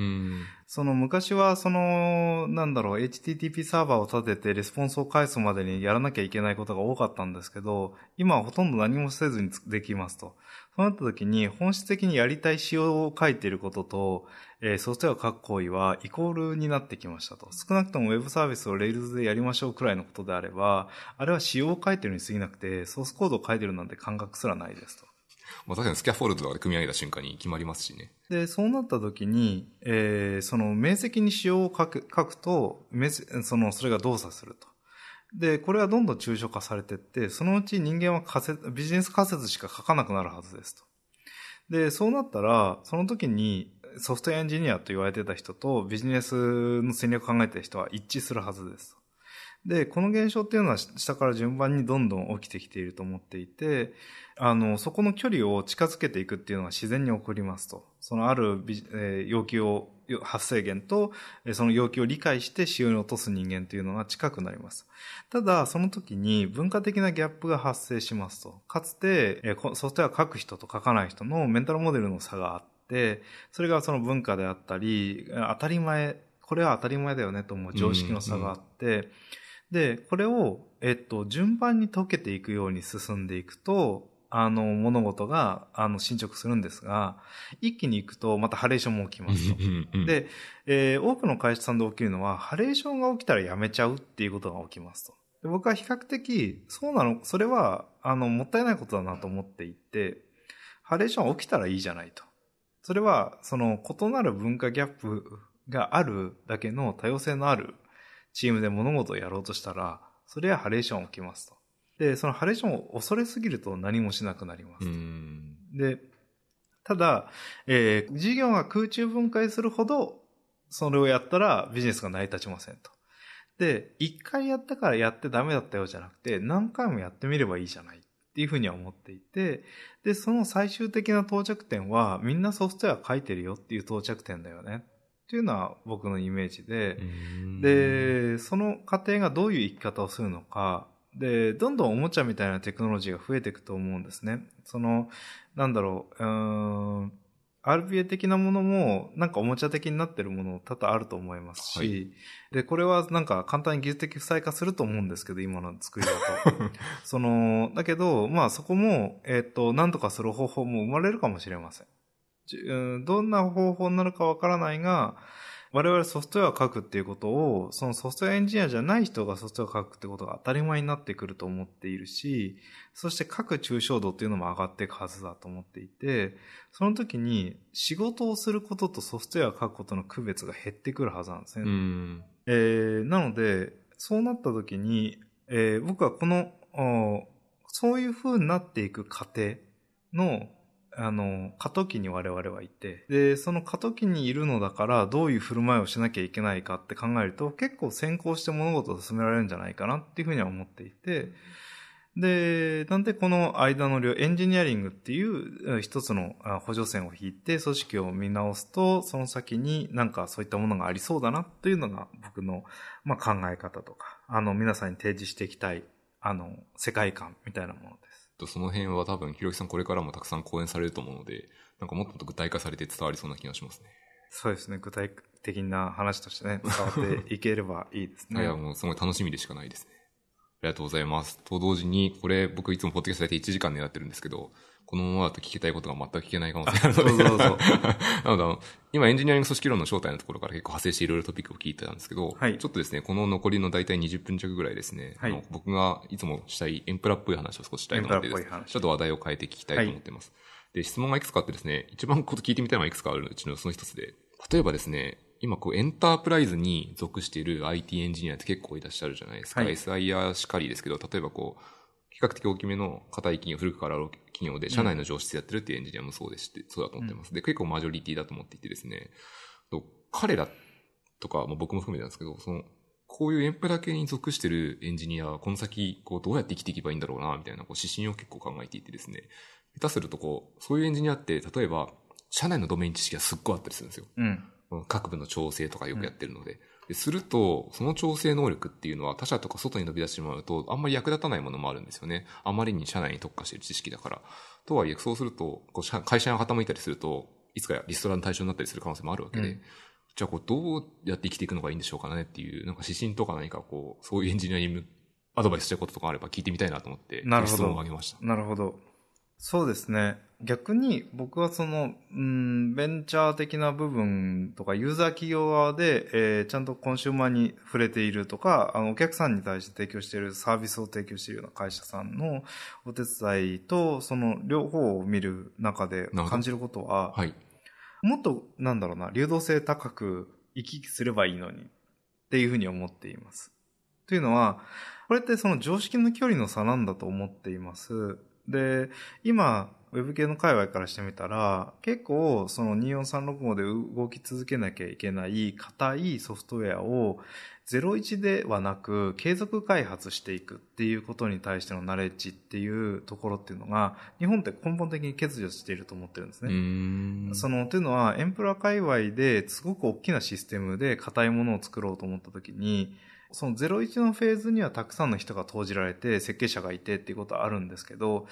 その昔はそのなんだろう HTTP サーバーを立ててレスポンスを返すまでにやらなきゃいけないことが多かったんですけど今はほとんど何もせずにできますと。そうなった時に本質的にやりたい仕様を書いていることとえー、ソフトウェアを書く行為はイコールになってきましたと。少なくとも Web サービスを Rails でやりましょうくらいのことであれば、あれは仕様を書いてるに過ぎなくて、ソースコードを書いてるなんて感覚すらないですと。まあ確かにスキャフォールドとかで組み上げた瞬間に決まりますしね。で、そうなった時に、えー、その面積に仕様を書く書くと、その、それが動作すると。で、これはどんどん抽象化されていって、そのうち人間は仮説、ビジネス仮説しか書かなくなるはずですと。で、そうなったら、その時に、ソフトウェアエンジニアと言われてた人とビジネスの戦略を考えてた人は一致するはずですと。で、この現象っていうのは下から順番にどんどん起きてきていると思っていて、あの、そこの距離を近づけていくっていうのは自然に起こりますと。そのある、えー、要求を、発生源と、その要求を理解して使用に落とす人間というのが近くなります。ただ、その時に文化的なギャップが発生しますと。かつて、ソフトウェア書く人と書かない人のメンタルモデルの差があって、それがその文化であったり、当たり前、これは当たり前だよねと思う常識の差があって、うんうん、で、これを、えっと、順番に解けていくように進んでいくと、あの、物事が、あの、進捗するんですが、一気に行くと、またハレーションも起きますと。で、えー、多くの会社さんで起きるのは、ハレーションが起きたらやめちゃうっていうことが起きますと。で僕は比較的、そうなの、それは、あの、もったいないことだなと思っていて、ハレーション起きたらいいじゃないと。それは、その異なる文化ギャップがあるだけの多様性のあるチームで物事をやろうとしたら、それはハレーション起きますと。で、そのハレーションを恐れすぎると何もしなくなりますと。で、ただ、えー、事業が空中分解するほど、それをやったらビジネスが成り立ちませんと。で、一回やったからやってダメだったよじゃなくて、何回もやってみればいいじゃないっていうふうには思っていて、で、その最終的な到着点は、みんなソフトウェア書いてるよっていう到着点だよね。っていうのは僕のイメージで、で、その過程がどういう生き方をするのか、で、どんどんおもちゃみたいなテクノロジーが増えていくと思うんですね。その、なんだろう、うん、RPA 的なものも、なんかおもちゃ的になってるもの多々あると思いますし、はい、で、これはなんか簡単に技術的負債化すると思うんですけど、今の作りだと。その、だけど、まあそこも、えっ、ー、と、なんとかする方法も生まれるかもしれません。どんな方法になるかわからないが、我々ソフトウェアを書くっていうことを、そのソフトウェアエンジニアじゃない人がソフトウェアを書くってことが当たり前になってくると思っているし、そして各抽象度っていうのも上がっていくはずだと思っていて、その時に仕事をすることとソフトウェアを書くことの区別が減ってくるはずなんですね。えー、なので、そうなった時に、えー、僕はこの、そういう風になっていく過程のあの、過渡期に我々はいて、で、その過渡期にいるのだから、どういう振る舞いをしなきゃいけないかって考えると、結構先行して物事を進められるんじゃないかなっていうふうには思っていて、で、なんでこの間の量、エンジニアリングっていう一つの補助線を引いて組織を見直すと、その先になんかそういったものがありそうだなというのが僕の、まあ、考え方とか、あの皆さんに提示していきたい、あの、世界観みたいなものです。とその辺は多分、ひろきさんこれからもたくさん講演されると思うので、なんかもっと具体化されて伝わりそうな気がしますね。そうですね。具体的な話としてね、伝わっていければいいですね。いや、もうすごい楽しみでしかないですね。ありがとうございます。と同時に、これ僕いつもポッドキャストやって1時間狙ってるんですけど、このままだと聞きたいことが全く聞けない可能性があるので。そうそうそう。なので、今エンジニアリング組織論の正体のところから結構派生していろいろトピックを聞いてたんですけど、はい、ちょっとですね、この残りの大体20分弱ぐらいですね、はい、あの僕がいつもしたいエンプラっぽい話を少ししたいので、ちょっと話題を変えて聞きたいと思っています。はい、で、質問がいくつかあってですね、一番こと聞いてみたいのはいくつかあるうちのその一つで、例えばですね、今こうエンタープライズに属している IT エンジニアって結構いらっしゃるじゃないですか。はい、SIR しかりですけど、例えばこう、比較的大きめの硬い企業、古くからある企業で、社内の上質やってるっていうエンジニアもそうでして、そうだと思ってます。で、結構マジョリティだと思っていてですね、彼らとか、まあ、僕も含めてなんですけど、その、こういうエンプラ系に属してるエンジニアは、この先、こう、どうやって生きていけばいいんだろうな、みたいな、こう、指針を結構考えていてですね、下手するとこう、そういうエンジニアって、例えば、社内のドメイン知識がすっごいあったりするんですよ。うん。各部の調整とかよくやってるので。うんすると、その調整能力っていうのは他社とか外に伸び出してしまうと、あんまり役立たないものもあるんですよね。あまりに社内に特化している知識だから。とはいえ、そうすると、こう会社が傾いたりすると、いつかリストラの対象になったりする可能性もあるわけで、うん、じゃあこう、どうやって生きていくのがいいんでしょうかねっていう、なんか指針とか何かこう、そういうエンジニアにアドバイスしたいこととかあれば聞いてみたいなと思って、なるほど。質問をあげました。なるほど。そうですね。逆に僕はその、うん、ベンチャー的な部分とかユーザー企業側で、えー、ちゃんとコンシューマーに触れているとか、あの、お客さんに対して提供しているサービスを提供しているような会社さんのお手伝いと、その両方を見る中で感じることは、はい、もっと、なんだろうな、流動性高く行き来すればいいのにっていうふうに思っています。というのは、これってその常識の距離の差なんだと思っています。で、今、ウェブ系の界隈からしてみたら、結構その24365で動き続けなきゃいけない硬いソフトウェアを01ではなく継続開発していくっていうことに対してのナレッジっていうところっていうのが日本って根本的に欠如していると思ってるんですね。その、というのはエンプラ界隈ですごく大きなシステムで硬いものを作ろうと思った時にその01のフェーズにはたくさんの人が投じられて、設計者がいてっていうことはあるんですけど、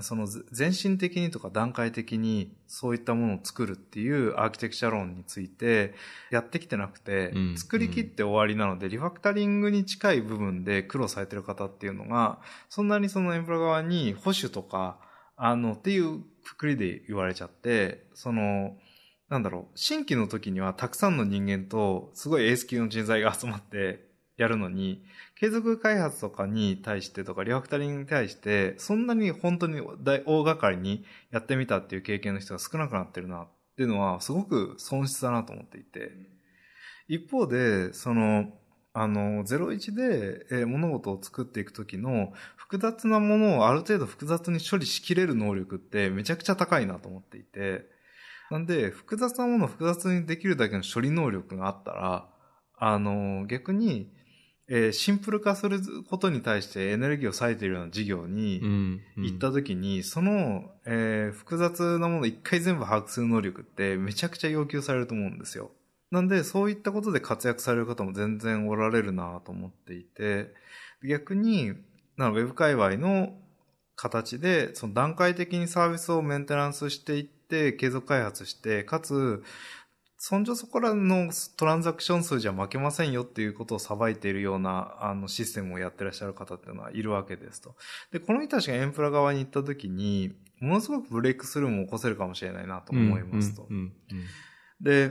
その全身的にとか段階的にそういったものを作るっていうアーキテクチャ論についてやってきてなくて、作り切って終わりなので、リファクタリングに近い部分で苦労されてる方っていうのが、そんなにそのエンプラ側に保守とか、あの、っていうくくりで言われちゃって、その、なんだろう、新規の時にはたくさんの人間と、すごいエース級の人材が集まって、やるのに、継続開発とかに対してとか、リファクタリングに対して、そんなに本当に大掛かりにやってみたっていう経験の人が少なくなってるなっていうのはすごく損失だなと思っていて、一方で、その、あの、01で、え、物事を作っていくときの複雑なものをある程度複雑に処理しきれる能力ってめちゃくちゃ高いなと思っていて、なんで、複雑なものを複雑にできるだけの処理能力があったら、あの、逆に、えー、シンプル化することに対してエネルギーを割いているような事業に行った時に、うんうん、その、えー、複雑なものを一回全部把握する能力ってめちゃくちゃ要求されると思うんですよ。なんで、そういったことで活躍される方も全然おられるなと思っていて、逆に、なウェブ界隈の形で、その段階的にサービスをメンテナンスしていって、継続開発して、かつ、そんじょそこらのトランザクション数じゃ負けませんよっていうことをさばいているような、あの、システムをやってらっしゃる方っていうのはいるわけですと。で、この人たちがエンプラ側に行った時に、ものすごくブレイクスルーも起こせるかもしれないなと思いますと。で、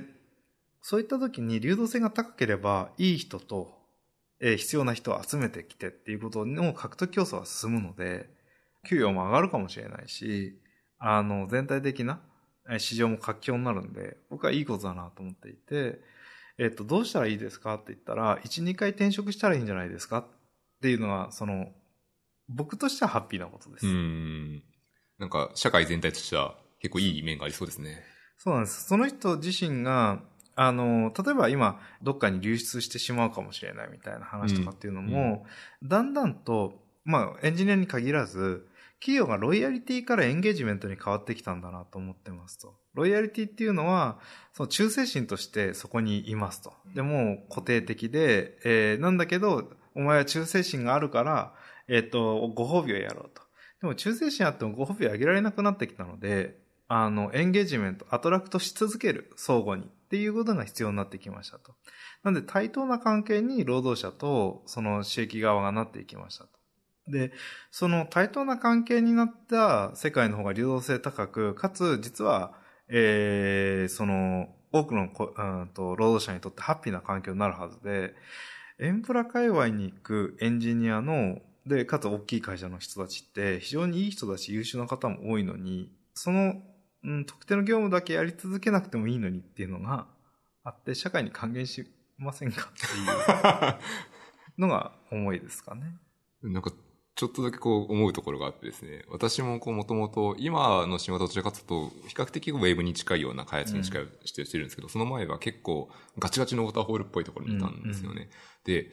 そういった時に流動性が高ければ、いい人と、えー、必要な人を集めてきてっていうことの獲得競争は進むので、給与も上がるかもしれないし、あの、全体的な市場も活況になるんで、僕はいいことだなと思っていて、えっと、どうしたらいいですかって言ったら、1、2回転職したらいいんじゃないですかっていうのは、その、僕としてはハッピーなことです。うん。なんか、社会全体としては結構いい面がありそうですね。そうなんです。その人自身が、あの、例えば今、どっかに流出してしまうかもしれないみたいな話とかっていうのも、うん、だんだんと、まあ、エンジニアに限らず、企業がロイヤリティからエンゲージメントに変わってきたんだなと思ってますと。ロイヤリティっていうのは、その忠誠心としてそこにいますと。でも固定的で、えー、なんだけど、お前は忠誠心があるから、えっ、ー、と、ご褒美をやろうと。でも忠誠心あってもご褒美をあげられなくなってきたので、あの、エンゲージメント、アトラクトし続ける、相互に。っていうことが必要になってきましたと。なんで対等な関係に労働者とその刺激側がなっていきましたと。で、その対等な関係になった世界の方が流動性高く、かつ実は、えー、その多くのこうんと労働者にとってハッピーな環境になるはずで、エンプラ界隈に行くエンジニアの、で、かつ大きい会社の人たちって非常にいい人たち優秀な方も多いのに、そのうん、特定の業務だけやり続けなくてもいいのにっていうのがあって、社会に還元しませんかっていうのが思いですかね。なんか、ちょっとだけこう思うところがあってですね、私もこうもともと今の仕事どちらかというと、比較的ウェブに近いような開発に近いしてしてるんですけど、うん、その前は結構ガチガチのウォーターホールっぽいところにいたんですよね。うんうん、で、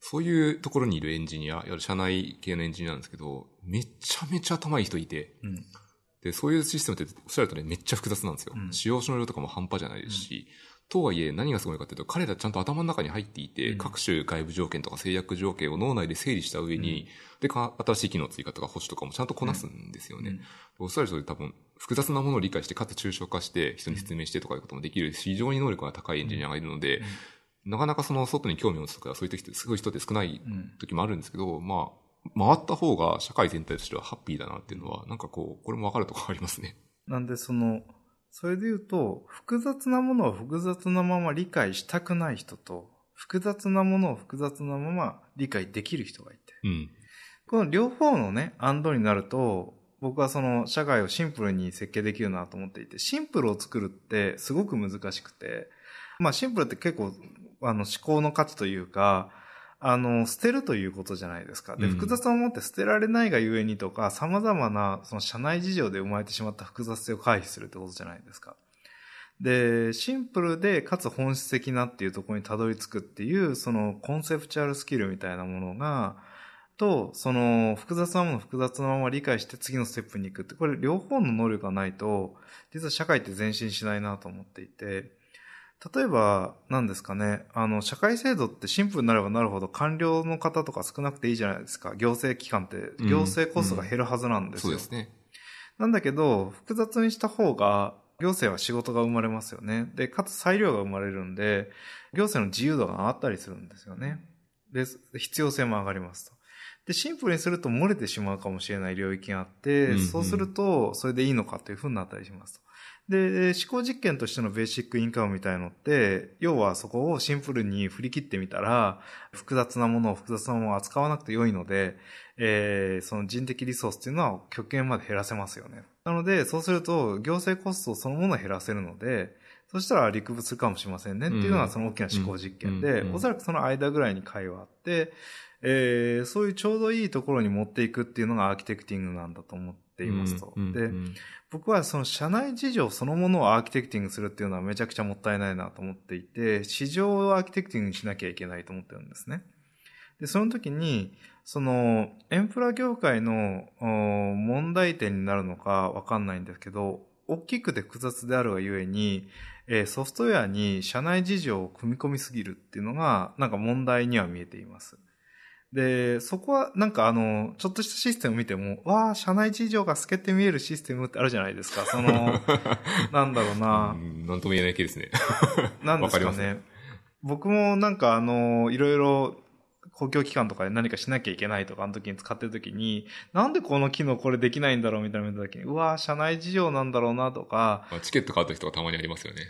そういうところにいるエンジニア、いわ社内系のエンジニアなんですけど、めちゃめちゃ頭いい人いて、うん。で、そういうシステムっておっしゃるとね、めっちゃ複雑なんですよ。うん、使用書の量とかも半端じゃないですし、うん、とはいえ何がすごいかっていうと、彼らちゃんと頭の中に入っていて、うん、各種外部条件とか制約条件を脳内で整理した上に、で、新しい機能追加とか保守とかもちゃんとこなすんですよね。おっしゃる通り多分、複雑なものを理解して、かつ抽象化して、人に説明してとかいうこともできるし、非常に能力が高いエンジニアがいるので、なかなかその外に興味を持つとか、そういう時ってすごい人って少ない時もあるんですけど、まあ、回った方が社会全体としてはハッピーだなっていうのは、なんかこう、これもわかるところありますね。なんでその、それで言うと、複雑なものを複雑なまま理解したくない人と、複雑なものを複雑なまま理解できる人がいて。うん、この両方のね、アンドになると、僕はその社会をシンプルに設計できるなと思っていて、シンプルを作るってすごく難しくて、まあシンプルって結構、あの思考の価値というか、あの、捨てるということじゃないですか。で、複雑なものって捨てられないがゆえにとか、様々な、その社内事情で生まれてしまった複雑性を回避するってことじゃないですか。で、シンプルで、かつ本質的なっていうところにたどり着くっていう、そのコンセプチュアルスキルみたいなものが、と、その複雑なものを複雑なまま理解して次のステップに行くって、これ両方の能力がないと、実は社会って前進しないなと思っていて、例えば、何ですかね、あの、社会制度ってシンプルになればなるほど官僚の方とか少なくていいじゃないですか。行政機関って、行政コストが減るはずなんですよ。うんうん、そうですね。なんだけど、複雑にした方が、行政は仕事が生まれますよね。で、かつ裁量が生まれるんで、行政の自由度が上がったりするんですよね。で、必要性も上がりますと。で、シンプルにすると漏れてしまうかもしれない領域があって、うんうん、そうすると、それでいいのかというふうになったりしますと。で、思考実験としてのベーシックインカムみたいのって、要はそこをシンプルに振り切ってみたら、複雑なものを複雑なものを扱わなくて良いので、えー、その人的リソースっていうのは極限まで減らせますよね。なので、そうすると、行政コストそのものを減らせるので、そしたら陸部するかもしれませんねっていうのがその大きな思考実験で、おそらくその間ぐらいに会話あって、えー、そういうちょうどいいところに持っていくっていうのがアーキテクティングなんだと思っていますと。で、僕はその社内事情そのものをアーキテクティングするっていうのはめちゃくちゃもったいないなと思っていて、市場をアーキテクティングにしなきゃいけないと思ってるんですね。で、その時に、その、エンプラ業界の問題点になるのかわかんないんですけど、大きくて複雑であるがゆえに、えー、ソフトウェアに社内事情を組み込みすぎるっていうのが、なんか問題には見えています。で、そこはなんかあの、ちょっとしたシステムを見ても、わあ、社内事情が透けて見えるシステムってあるじゃないですか。その、なんだろうな。なんとも言えない系ですね。なんですかね。僕もなんかあの、いろいろ公共機関とかで何かしなきゃいけないとか、あの時に使ってる時に、なんでこの機能これできないんだろうみたいな見た時に、うわ社内事情なんだろうなとか。チケット買う時とかたまにありますよね。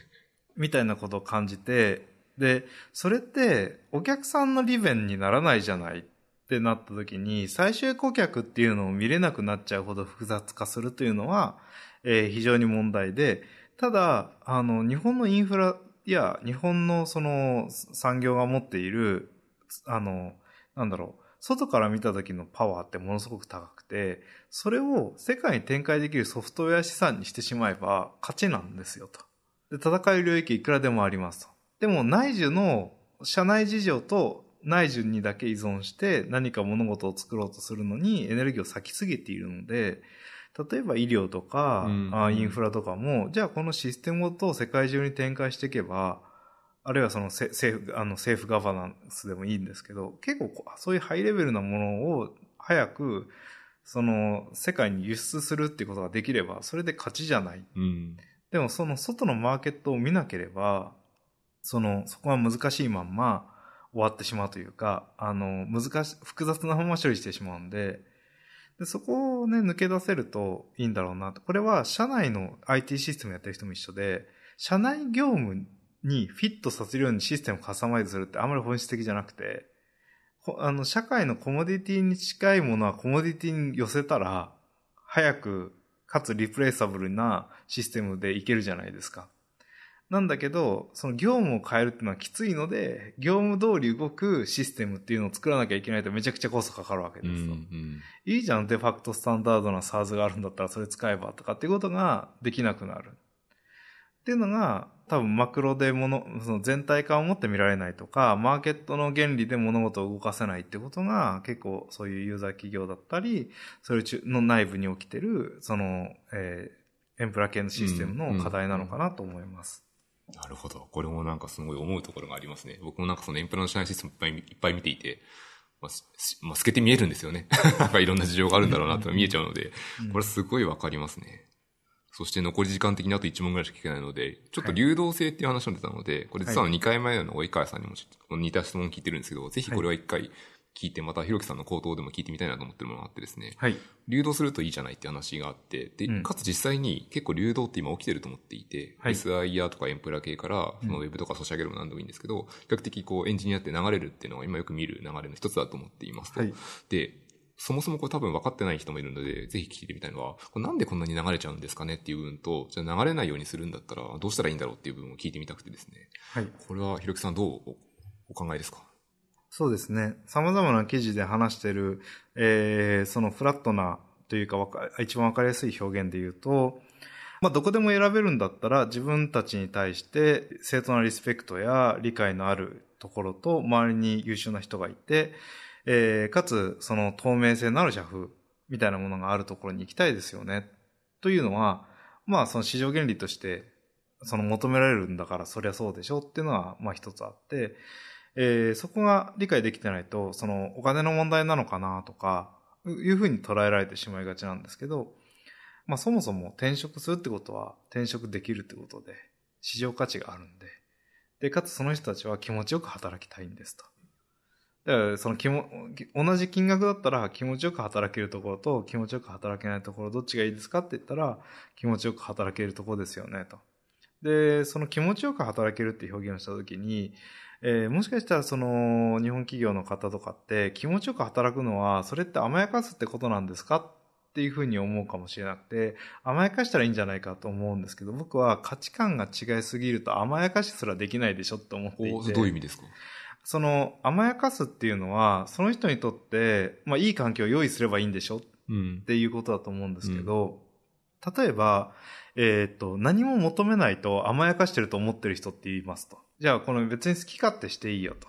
みたいなことを感じて、で、それってお客さんの利便にならないじゃないってなった時に、最終顧客っていうのを見れなくなっちゃうほど複雑化するというのは、えー、非常に問題で、ただ、あの、日本のインフラや日本のその産業が持っている、あの、なんだろう、外から見た時のパワーってものすごく高くて、それを世界に展開できるソフトウェア資産にしてしまえば勝ちなんですよと。で、戦える領域いくらでもありますと。でも内需の社内事情と内需にだけ依存して何か物事を作ろうとするのにエネルギーを割きすぎているので、例えば医療とか、うん、インフラとかも、じゃあこのシステムと世界中に展開していけば、あるいはその政府、あの政府ガバナンスでもいいんですけど、結構そういうハイレベルなものを早く、その世界に輸出するっていうことができれば、それで勝ちじゃない。うん、でもその外のマーケットを見なければ、その、そこは難しいまんま終わってしまうというか、あの、難し、複雑なまま処理してしまうんで、で、そこをね、抜け出せるといいんだろうなと。これは社内の IT システムやってる人も一緒で、社内業務にフィットさせるようにシステムをカスタマイズするってあまり本質的じゃなくて、あの、社会のコモディティに近いものはコモディティに寄せたら、早くかつリプレイサブルなシステムでいけるじゃないですか。なんだけど、その業務を変えるっていうのはきついので、業務通り動くシステムっていうのを作らなきゃいけないとめちゃくちゃコストかかるわけですと。うんうん、いいじゃん、デファクトスタンダードな SARS があるんだったらそれ使えばとかっていうことができなくなる。っていうのが、多分マクロでもの、その全体感を持って見られないとか、マーケットの原理で物事を動かせないってことが、結構そういうユーザー企業だったり、それの内部に起きてる、その、えー、エンプラ系のシステムの課題なのかなと思います。なるほど。これもなんかすごい思うところがありますね。僕もなんかそのエンプラの社内システムいっぱいいっぱい見ていて、まあ、まあ、透けて見えるんですよね。なんかいろんな事情があるんだろうなって見えちゃうので、これすごいわかりますね。そして残り時間的にあと1問ぐらいしか聞けないので、ちょっと流動性っていう話も出たので、これ実は2回前の及川さんにも似た質問聞いてるんですけど、ぜひこれは1回聞いて、またひろきさんの口頭でも聞いてみたいなと思ってるものがあってですね、はい、流動するといいじゃないって話があって、で、かつ実際に結構流動って今起きてると思っていて、はい、SIR とかエンプラ系から、そのウェブとかソシャゲルも何でもいいんですけど、比較的こうエンジニアって流れるっていうのは今よく見る流れの一つだと思っていますと。はい、で、そもそもこれ多分分かってない人もいるので、ぜひ聞いてみたいのは、これなんでこんなに流れちゃうんですかねっていう部分と、じゃあ流れないようにするんだったらどうしたらいいんだろうっていう部分を聞いてみたくてですね。はい。これはひろきさんどうお考えですか？そうですね。様々な記事で話してる、えー、そのフラットなというかか一番わかりやすい表現で言うと、まあ、どこでも選べるんだったら自分たちに対して正当なリスペクトや理解のあるところと周りに優秀な人がいて、えー、かつ、その透明性のある社風みたいなものがあるところに行きたいですよね。というのは、まあ、その市場原理として、その求められるんだから、そりゃそうでしょっていうのは、まあ一つあって、えー、そこが理解できてないと、そのお金の問題なのかなとか、いうふうに捉えられてしまいがちなんですけど、まあそもそも転職するってことは転職できるってことで、市場価値があるんで、で、かつその人たちは気持ちよく働きたいんですと。だからその気も、同じ金額だったら気持ちよく働けるところと気持ちよく働けないところどっちがいいですかって言ったら気持ちよく働けるところですよねと。で、その気持ちよく働けるって表現をしたときに、えー、もしかしたらその日本企業の方とかって気持ちよく働くのはそれって甘やかすってことなんですかっていうふうに思うかもしれなくて甘やかしたらいいんじゃないかと思うんですけど僕は価値観が違いすぎると甘やかしすらできないでしょって思っていて。どういう意味ですか？その甘やかすっていうのはその人にとって、まあ、いい環境を用意すればいいんでしょ？っていうことだと思うんですけど、うん、例えば、えっ、と何も求めないと甘やかしてると思ってる人って言いますと。じゃあこの別に好き勝手していいよと。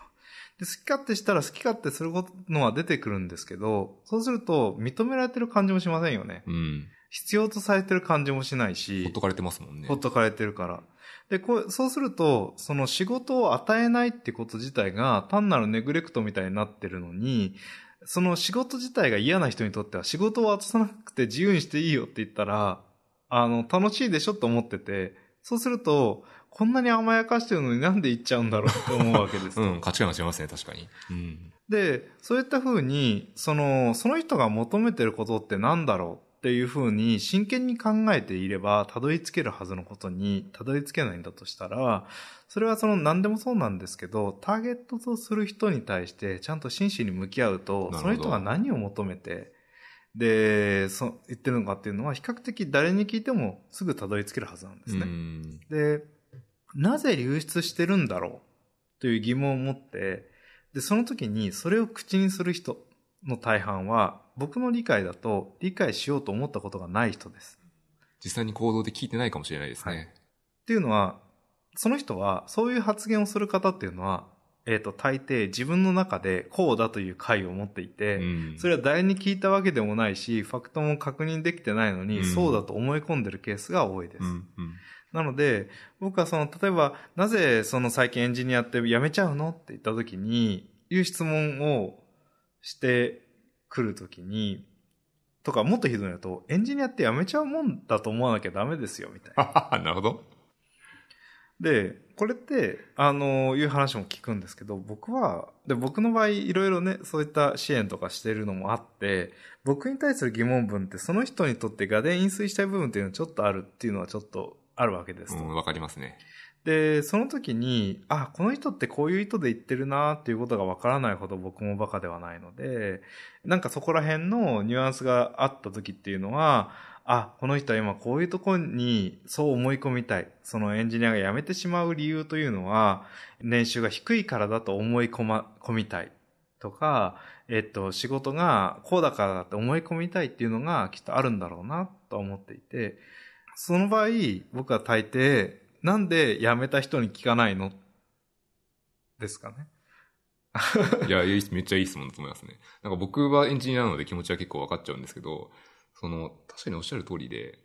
で好き勝手したら好き勝手するのは出てくるんですけど、そうすると認められてる感じもしませんよね。うん。必要とされてる感じもしないし。ほっとかれてますもんね。ほっとかれてるから。で、こう、そうすると、その仕事を与えないってこと自体が単なるネグレクトみたいになってるのに、その仕事自体が嫌な人にとっては仕事を渡さなくて自由にしていいよって言ったら、あの、楽しいでしょと思ってて、そうすると、こんなに甘やかしてるのになんで言っちゃうんだろうって思うわけです。うん、価値観が違いますね、確かに。うん、で、そういった風に、その、その人が求めてることって何だろうっていう風に真剣に考えていれば、たどり着けるはずのことにたどり着けないんだとしたら、それはその何でもそうなんですけど、ターゲットとする人に対してちゃんと真摯に向き合うと、その人が何を求めて、で、そ言ってるのかっていうのは比較的誰に聞いてもすぐたどり着けるはずなんですね。で、なぜ流出してるんだろう？という疑問を持って、で、その時にそれを口にする人の大半は、僕の理解だと理解しようと思ったことがない人です。実際に行動で聞いてないかもしれないですね。はい、っていうのは、その人は、そういう発言をする方っていうのは、えっ、ー、と、大抵自分の中でこうだという回を持っていて、うん、それは誰に聞いたわけでもないし、ファクトも確認できてないのに、うん、そうだと思い込んでるケースが多いです。うんなので、僕はその、例えば、なぜその最近エンジニアって辞めちゃうのって言った時に、いう質問をしてくるときに、とか、もっとひどいのと、エンジニアって辞めちゃうもんだと思わなきゃダメですよ、みたいな。なるほど。で、これって、あの、いう話も聞くんですけど、僕は、で、僕の場合、いろいろね、そういった支援とかしてるのもあって、僕に対する疑問文って、その人にとって画電飲水したい部分っていうのはちょっとあるっていうのはちょっとあるわけですと。うん、わかりますね。で、その時に、あ、この人ってこういう意図で言ってるなっていうことがわからないほど僕もバカではないので、なんかそこら辺のニュアンスがあった時っていうのは、あ、この人は今こういうところにそう思い込みたい。そのエンジニアが辞めてしまう理由というのは、年収が低いからだと思い込ま、込みたい。とか、えっと、仕事がこうだからだって思い込みたいっていうのがきっとあるんだろうなと思っていて、その場合、僕は大抵、なんで辞めた人に聞かないの？ですかね。いや、めっちゃいい質問だと思いますね。なんか僕はエンジニアなので気持ちは結構分かっちゃうんですけど、その、確かにおっしゃる通りで、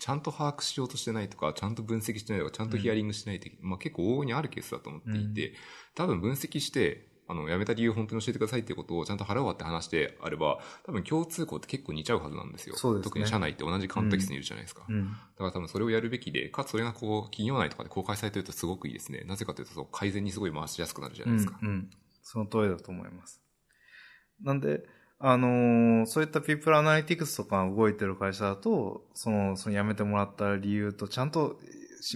ちゃんと把握しようとしてないとか、ちゃんと分析してないとか、ちゃんとヒアリングしないと、うん、まあ結構往々にあるケースだと思っていて、うん、多分分析して、あの、辞めた理由を本当に教えてくださいっていうことをちゃんと腹を割って話してあれば、多分共通項って結構似ちゃうはずなんですよ。そうですね。特に社内って同じカンテキスにいるじゃないですか。うん、だから多分それをやるべきで、かつそれがこう、企業内とかで公開されてるとすごくいいですね。なぜかというと、改善にすごい回しやすくなるじゃないですか。うん、うん、その通りだと思います。なんで、あのー、そういったピープルアナリティクスとか動いてる会社だと、その、その辞めてもらった理由とちゃんと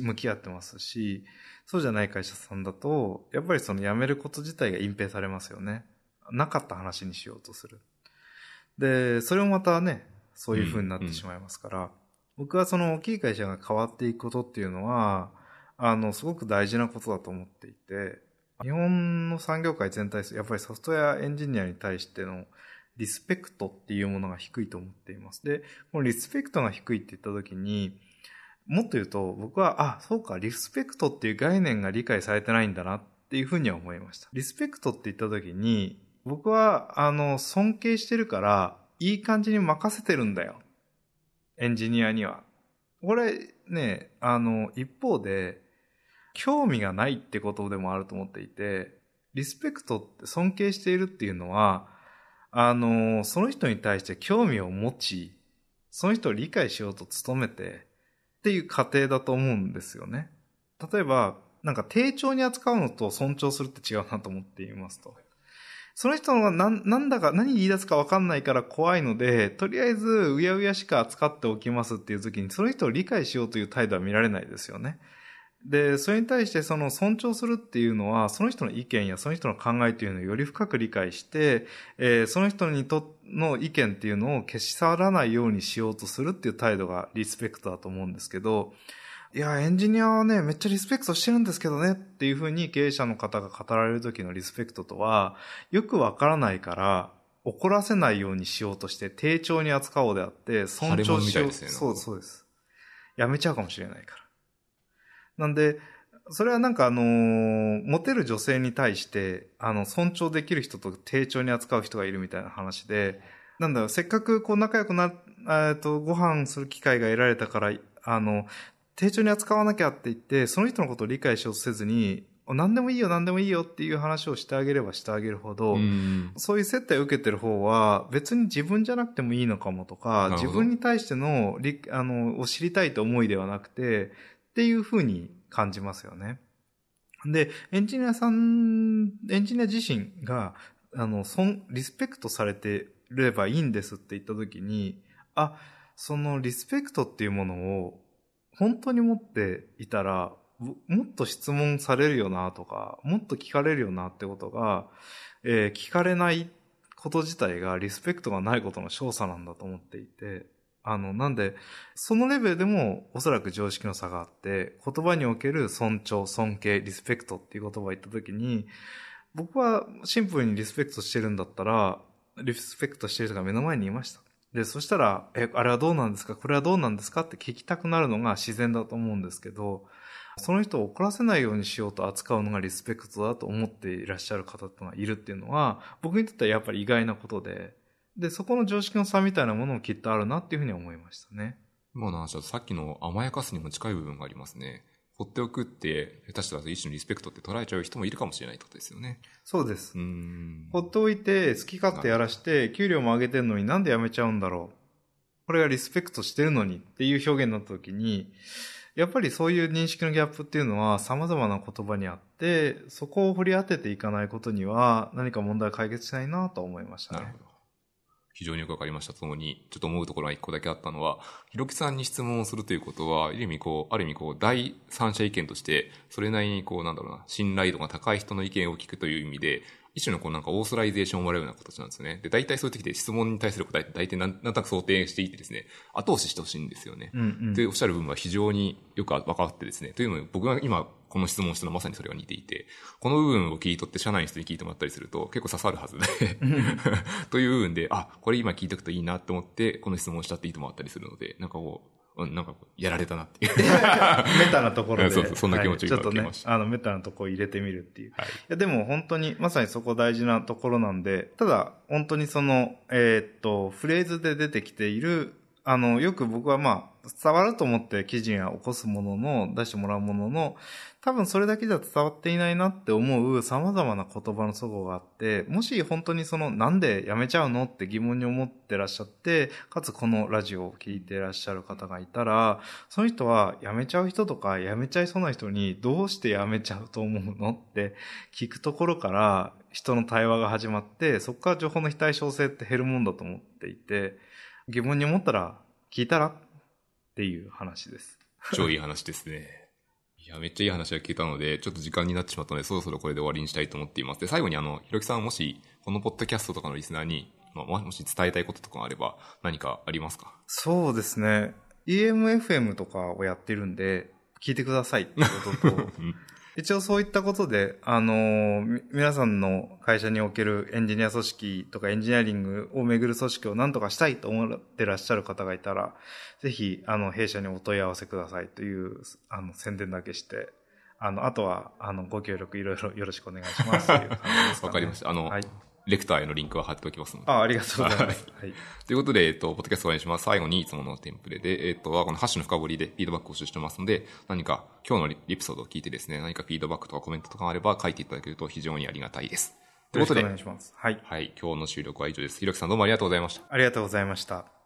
向き合ってますし、そうじゃない会社さんだと、やっぱりその辞めること自体が隠蔽されますよね。なかった話にしようとする。で、それもまたね、そういう風になってしまいますから、うんうん、僕はその大きい会社が変わっていくことっていうのは、あの、すごく大事なことだと思っていて、日本の産業界全体、やっぱりソフトウェアエンジニアに対してのリスペクトっていうものが低いと思っています。で、このリスペクトが低いって言った時に、もっと言うと、僕は、あ、そうか、リスペクトっていう概念が理解されてないんだなっていうふうには思いました。リスペクトって言った時に、僕は、あの、尊敬してるから、いい感じに任せてるんだよ。エンジニアには。これ、ね、あの、一方で、興味がないってことでもあると思っていて、リスペクトって尊敬しているっていうのは、あの、その人に対して興味を持ち、その人を理解しようと努めて、っていう過程だと思うんですよね。例えば、なんか丁重に扱うのと尊重するって違うなと思っていますと。その人がななんだか、何言い出すかわかんないから怖いので、とりあえずうやうやしか扱っておきますっていう時に、その人を理解しようという態度は見られないですよね。で、それに対してその尊重するっていうのは、その人の意見やその人の考えというのをより深く理解して、えー、その人にとの意見っていうのを消し去らないようにしようとするっていう態度がリスペクトだと思うんですけど、いや、エンジニアはね、めっちゃリスペクトしてるんですけどねっていうふうに経営者の方が語られる時のリスペクトとは、よくわからないから、怒らせないようにしようとして、丁重に扱おうであって、尊重しよう。ね、そう、そうです。やめちゃうかもしれないから。なんで、それはなんかあのー、モテる女性に対して、あの、尊重できる人と丁重に扱う人がいるみたいな話で、なんだろう、せっかくこう仲良くな、えっと、ご飯する機会が得られたから、あの、丁重に扱わなきゃって言って、その人のことを理解しようとせずに、何でもいいよ、何でもいいよっていう話をしてあげればしてあげるほど、うそういう接待を受けてる方は、別に自分じゃなくてもいいのかもとか、自分に対しての、あの、を知りたいと思いではなくて、っていうふうに感じますよね。で、エンジニアさん、エンジニア自身が、あの、そん、リスペクトされてればいいんですって言ったときに、あ、そのリスペクトっていうものを本当に持っていたら、もっと質問されるよなとか、もっと聞かれるよなってことが、えー、聞かれないこと自体がリスペクトがないことの少佐なんだと思っていて、あの、なんで、そのレベルでもおそらく常識の差があって、言葉における尊重、尊敬、リスペクトっていう言葉を言ったときに、僕はシンプルにリスペクトしてるんだったら、リスペクトしてる人が目の前にいました。で、そしたら、え、あれはどうなんですか？これはどうなんですか？って聞きたくなるのが自然だと思うんですけど、その人を怒らせないようにしようと扱うのがリスペクトだと思っていらっしゃる方ってのがいるっていうのは、僕にとってはやっぱり意外なことで、で、そこの常識の差みたいなものもきっとあるなっていうふうに思いましたね。今の話はさっきの甘やかすにも近い部分がありますね。放っておくって、下手したら一種のリスペクトって捉えちゃう人もいるかもしれないってことですよね。そうです。うん放っておいて、好き勝手やらして、給料も上げてんのになんで辞めちゃうんだろう。これがリスペクトしてるのにっていう表現になった時に、やっぱりそういう認識のギャップっていうのは様々な言葉にあって、そこを振り当てていかないことには何か問題解決しないなと思いましたね。なるほど。非常によくわかりました。ともに、ちょっと思うところが一個だけあったのは、ひろきさんに質問をするということは、ある意味こう、ある意味こう、第三者意見として、それなりにこう、なんだろうな、信頼度が高い人の意見を聞くという意味で、一種のこうなんかオーソライゼーションをもらうような形なんですよね。で、大体そういう時で質問に対する答えって大体なんとなく想定していてですね、後押ししてほしいんですよね。うんうん、で、おっしゃる部分は非常によく分かってですね、というのを僕が今この質問をしたのはまさにそれが似ていて、この部分を切り取って社内の人に聞いてもらったりすると結構刺さるはずで という部分で、あ、これ今聞いとくといいなって思って、この質問をしたっていいともあったりするので、なんかこう、うん、なんか、やられたなっていう。メタなところで。そうそう、そんな気持ちが、はい、ちょっとね、あの、メタなところ入れてみるっていう。はい、いや、でも本当に、まさにそこ大事なところなんで、ただ、本当にその、えー、っと、フレーズで出てきている、あの、よく僕はまあ、伝わると思って記事には起こすものの、出してもらうものの、多分それだけじゃ伝わっていないなって思う様々な言葉の祖語があって、もし本当にそのなんでやめちゃうのって疑問に思ってらっしゃって、かつこのラジオを聞いてらっしゃる方がいたら、その人はやめちゃう人とかやめちゃいそうな人にどうしてやめちゃうと思うのって聞くところから人の対話が始まって、そこから情報の非対称性って減るもんだと思っていて、疑問に思ったら聞いたらっていう話です。超いい話ですね。いや、めっちゃいい話が聞いたので、ちょっと時間になってしまったので、そろそろこれで終わりにしたいと思っています。で、最後にあの、ひろきさんもし、このポッドキャストとかのリスナーに、まあ、もし伝えたいこととかがあれば、何かありますか？そうですね。EMFM とかをやってるんで、聞いてくださいってことと、一応そういったことで、あのー、皆さんの会社におけるエンジニア組織とかエンジニアリングをめぐる組織を何とかしたいと思ってらっしゃる方がいたら、ぜひ、あの、弊社にお問い合わせくださいという、あの、宣伝だけして、あの、あとは、あの、ご協力いろいろよろしくお願いします。わ、ね、かりました。あの、はいレクターへのリンクは貼っておきますので。あありがとうございます。はい。ということで、えっと、ポッドキャストお願いします。最後にいつものテンプレで、えっと、このハッシュの深掘りでフィードバックを募集してますので、何か今日のリプソードを聞いてですね、何かフィードバックとかコメントとかあれば書いていただけると非常にありがたいです。ということで、お願いします。はい。はい。今日の収録は以上です。ひろきさんどうもありがとうございました。ありがとうございました。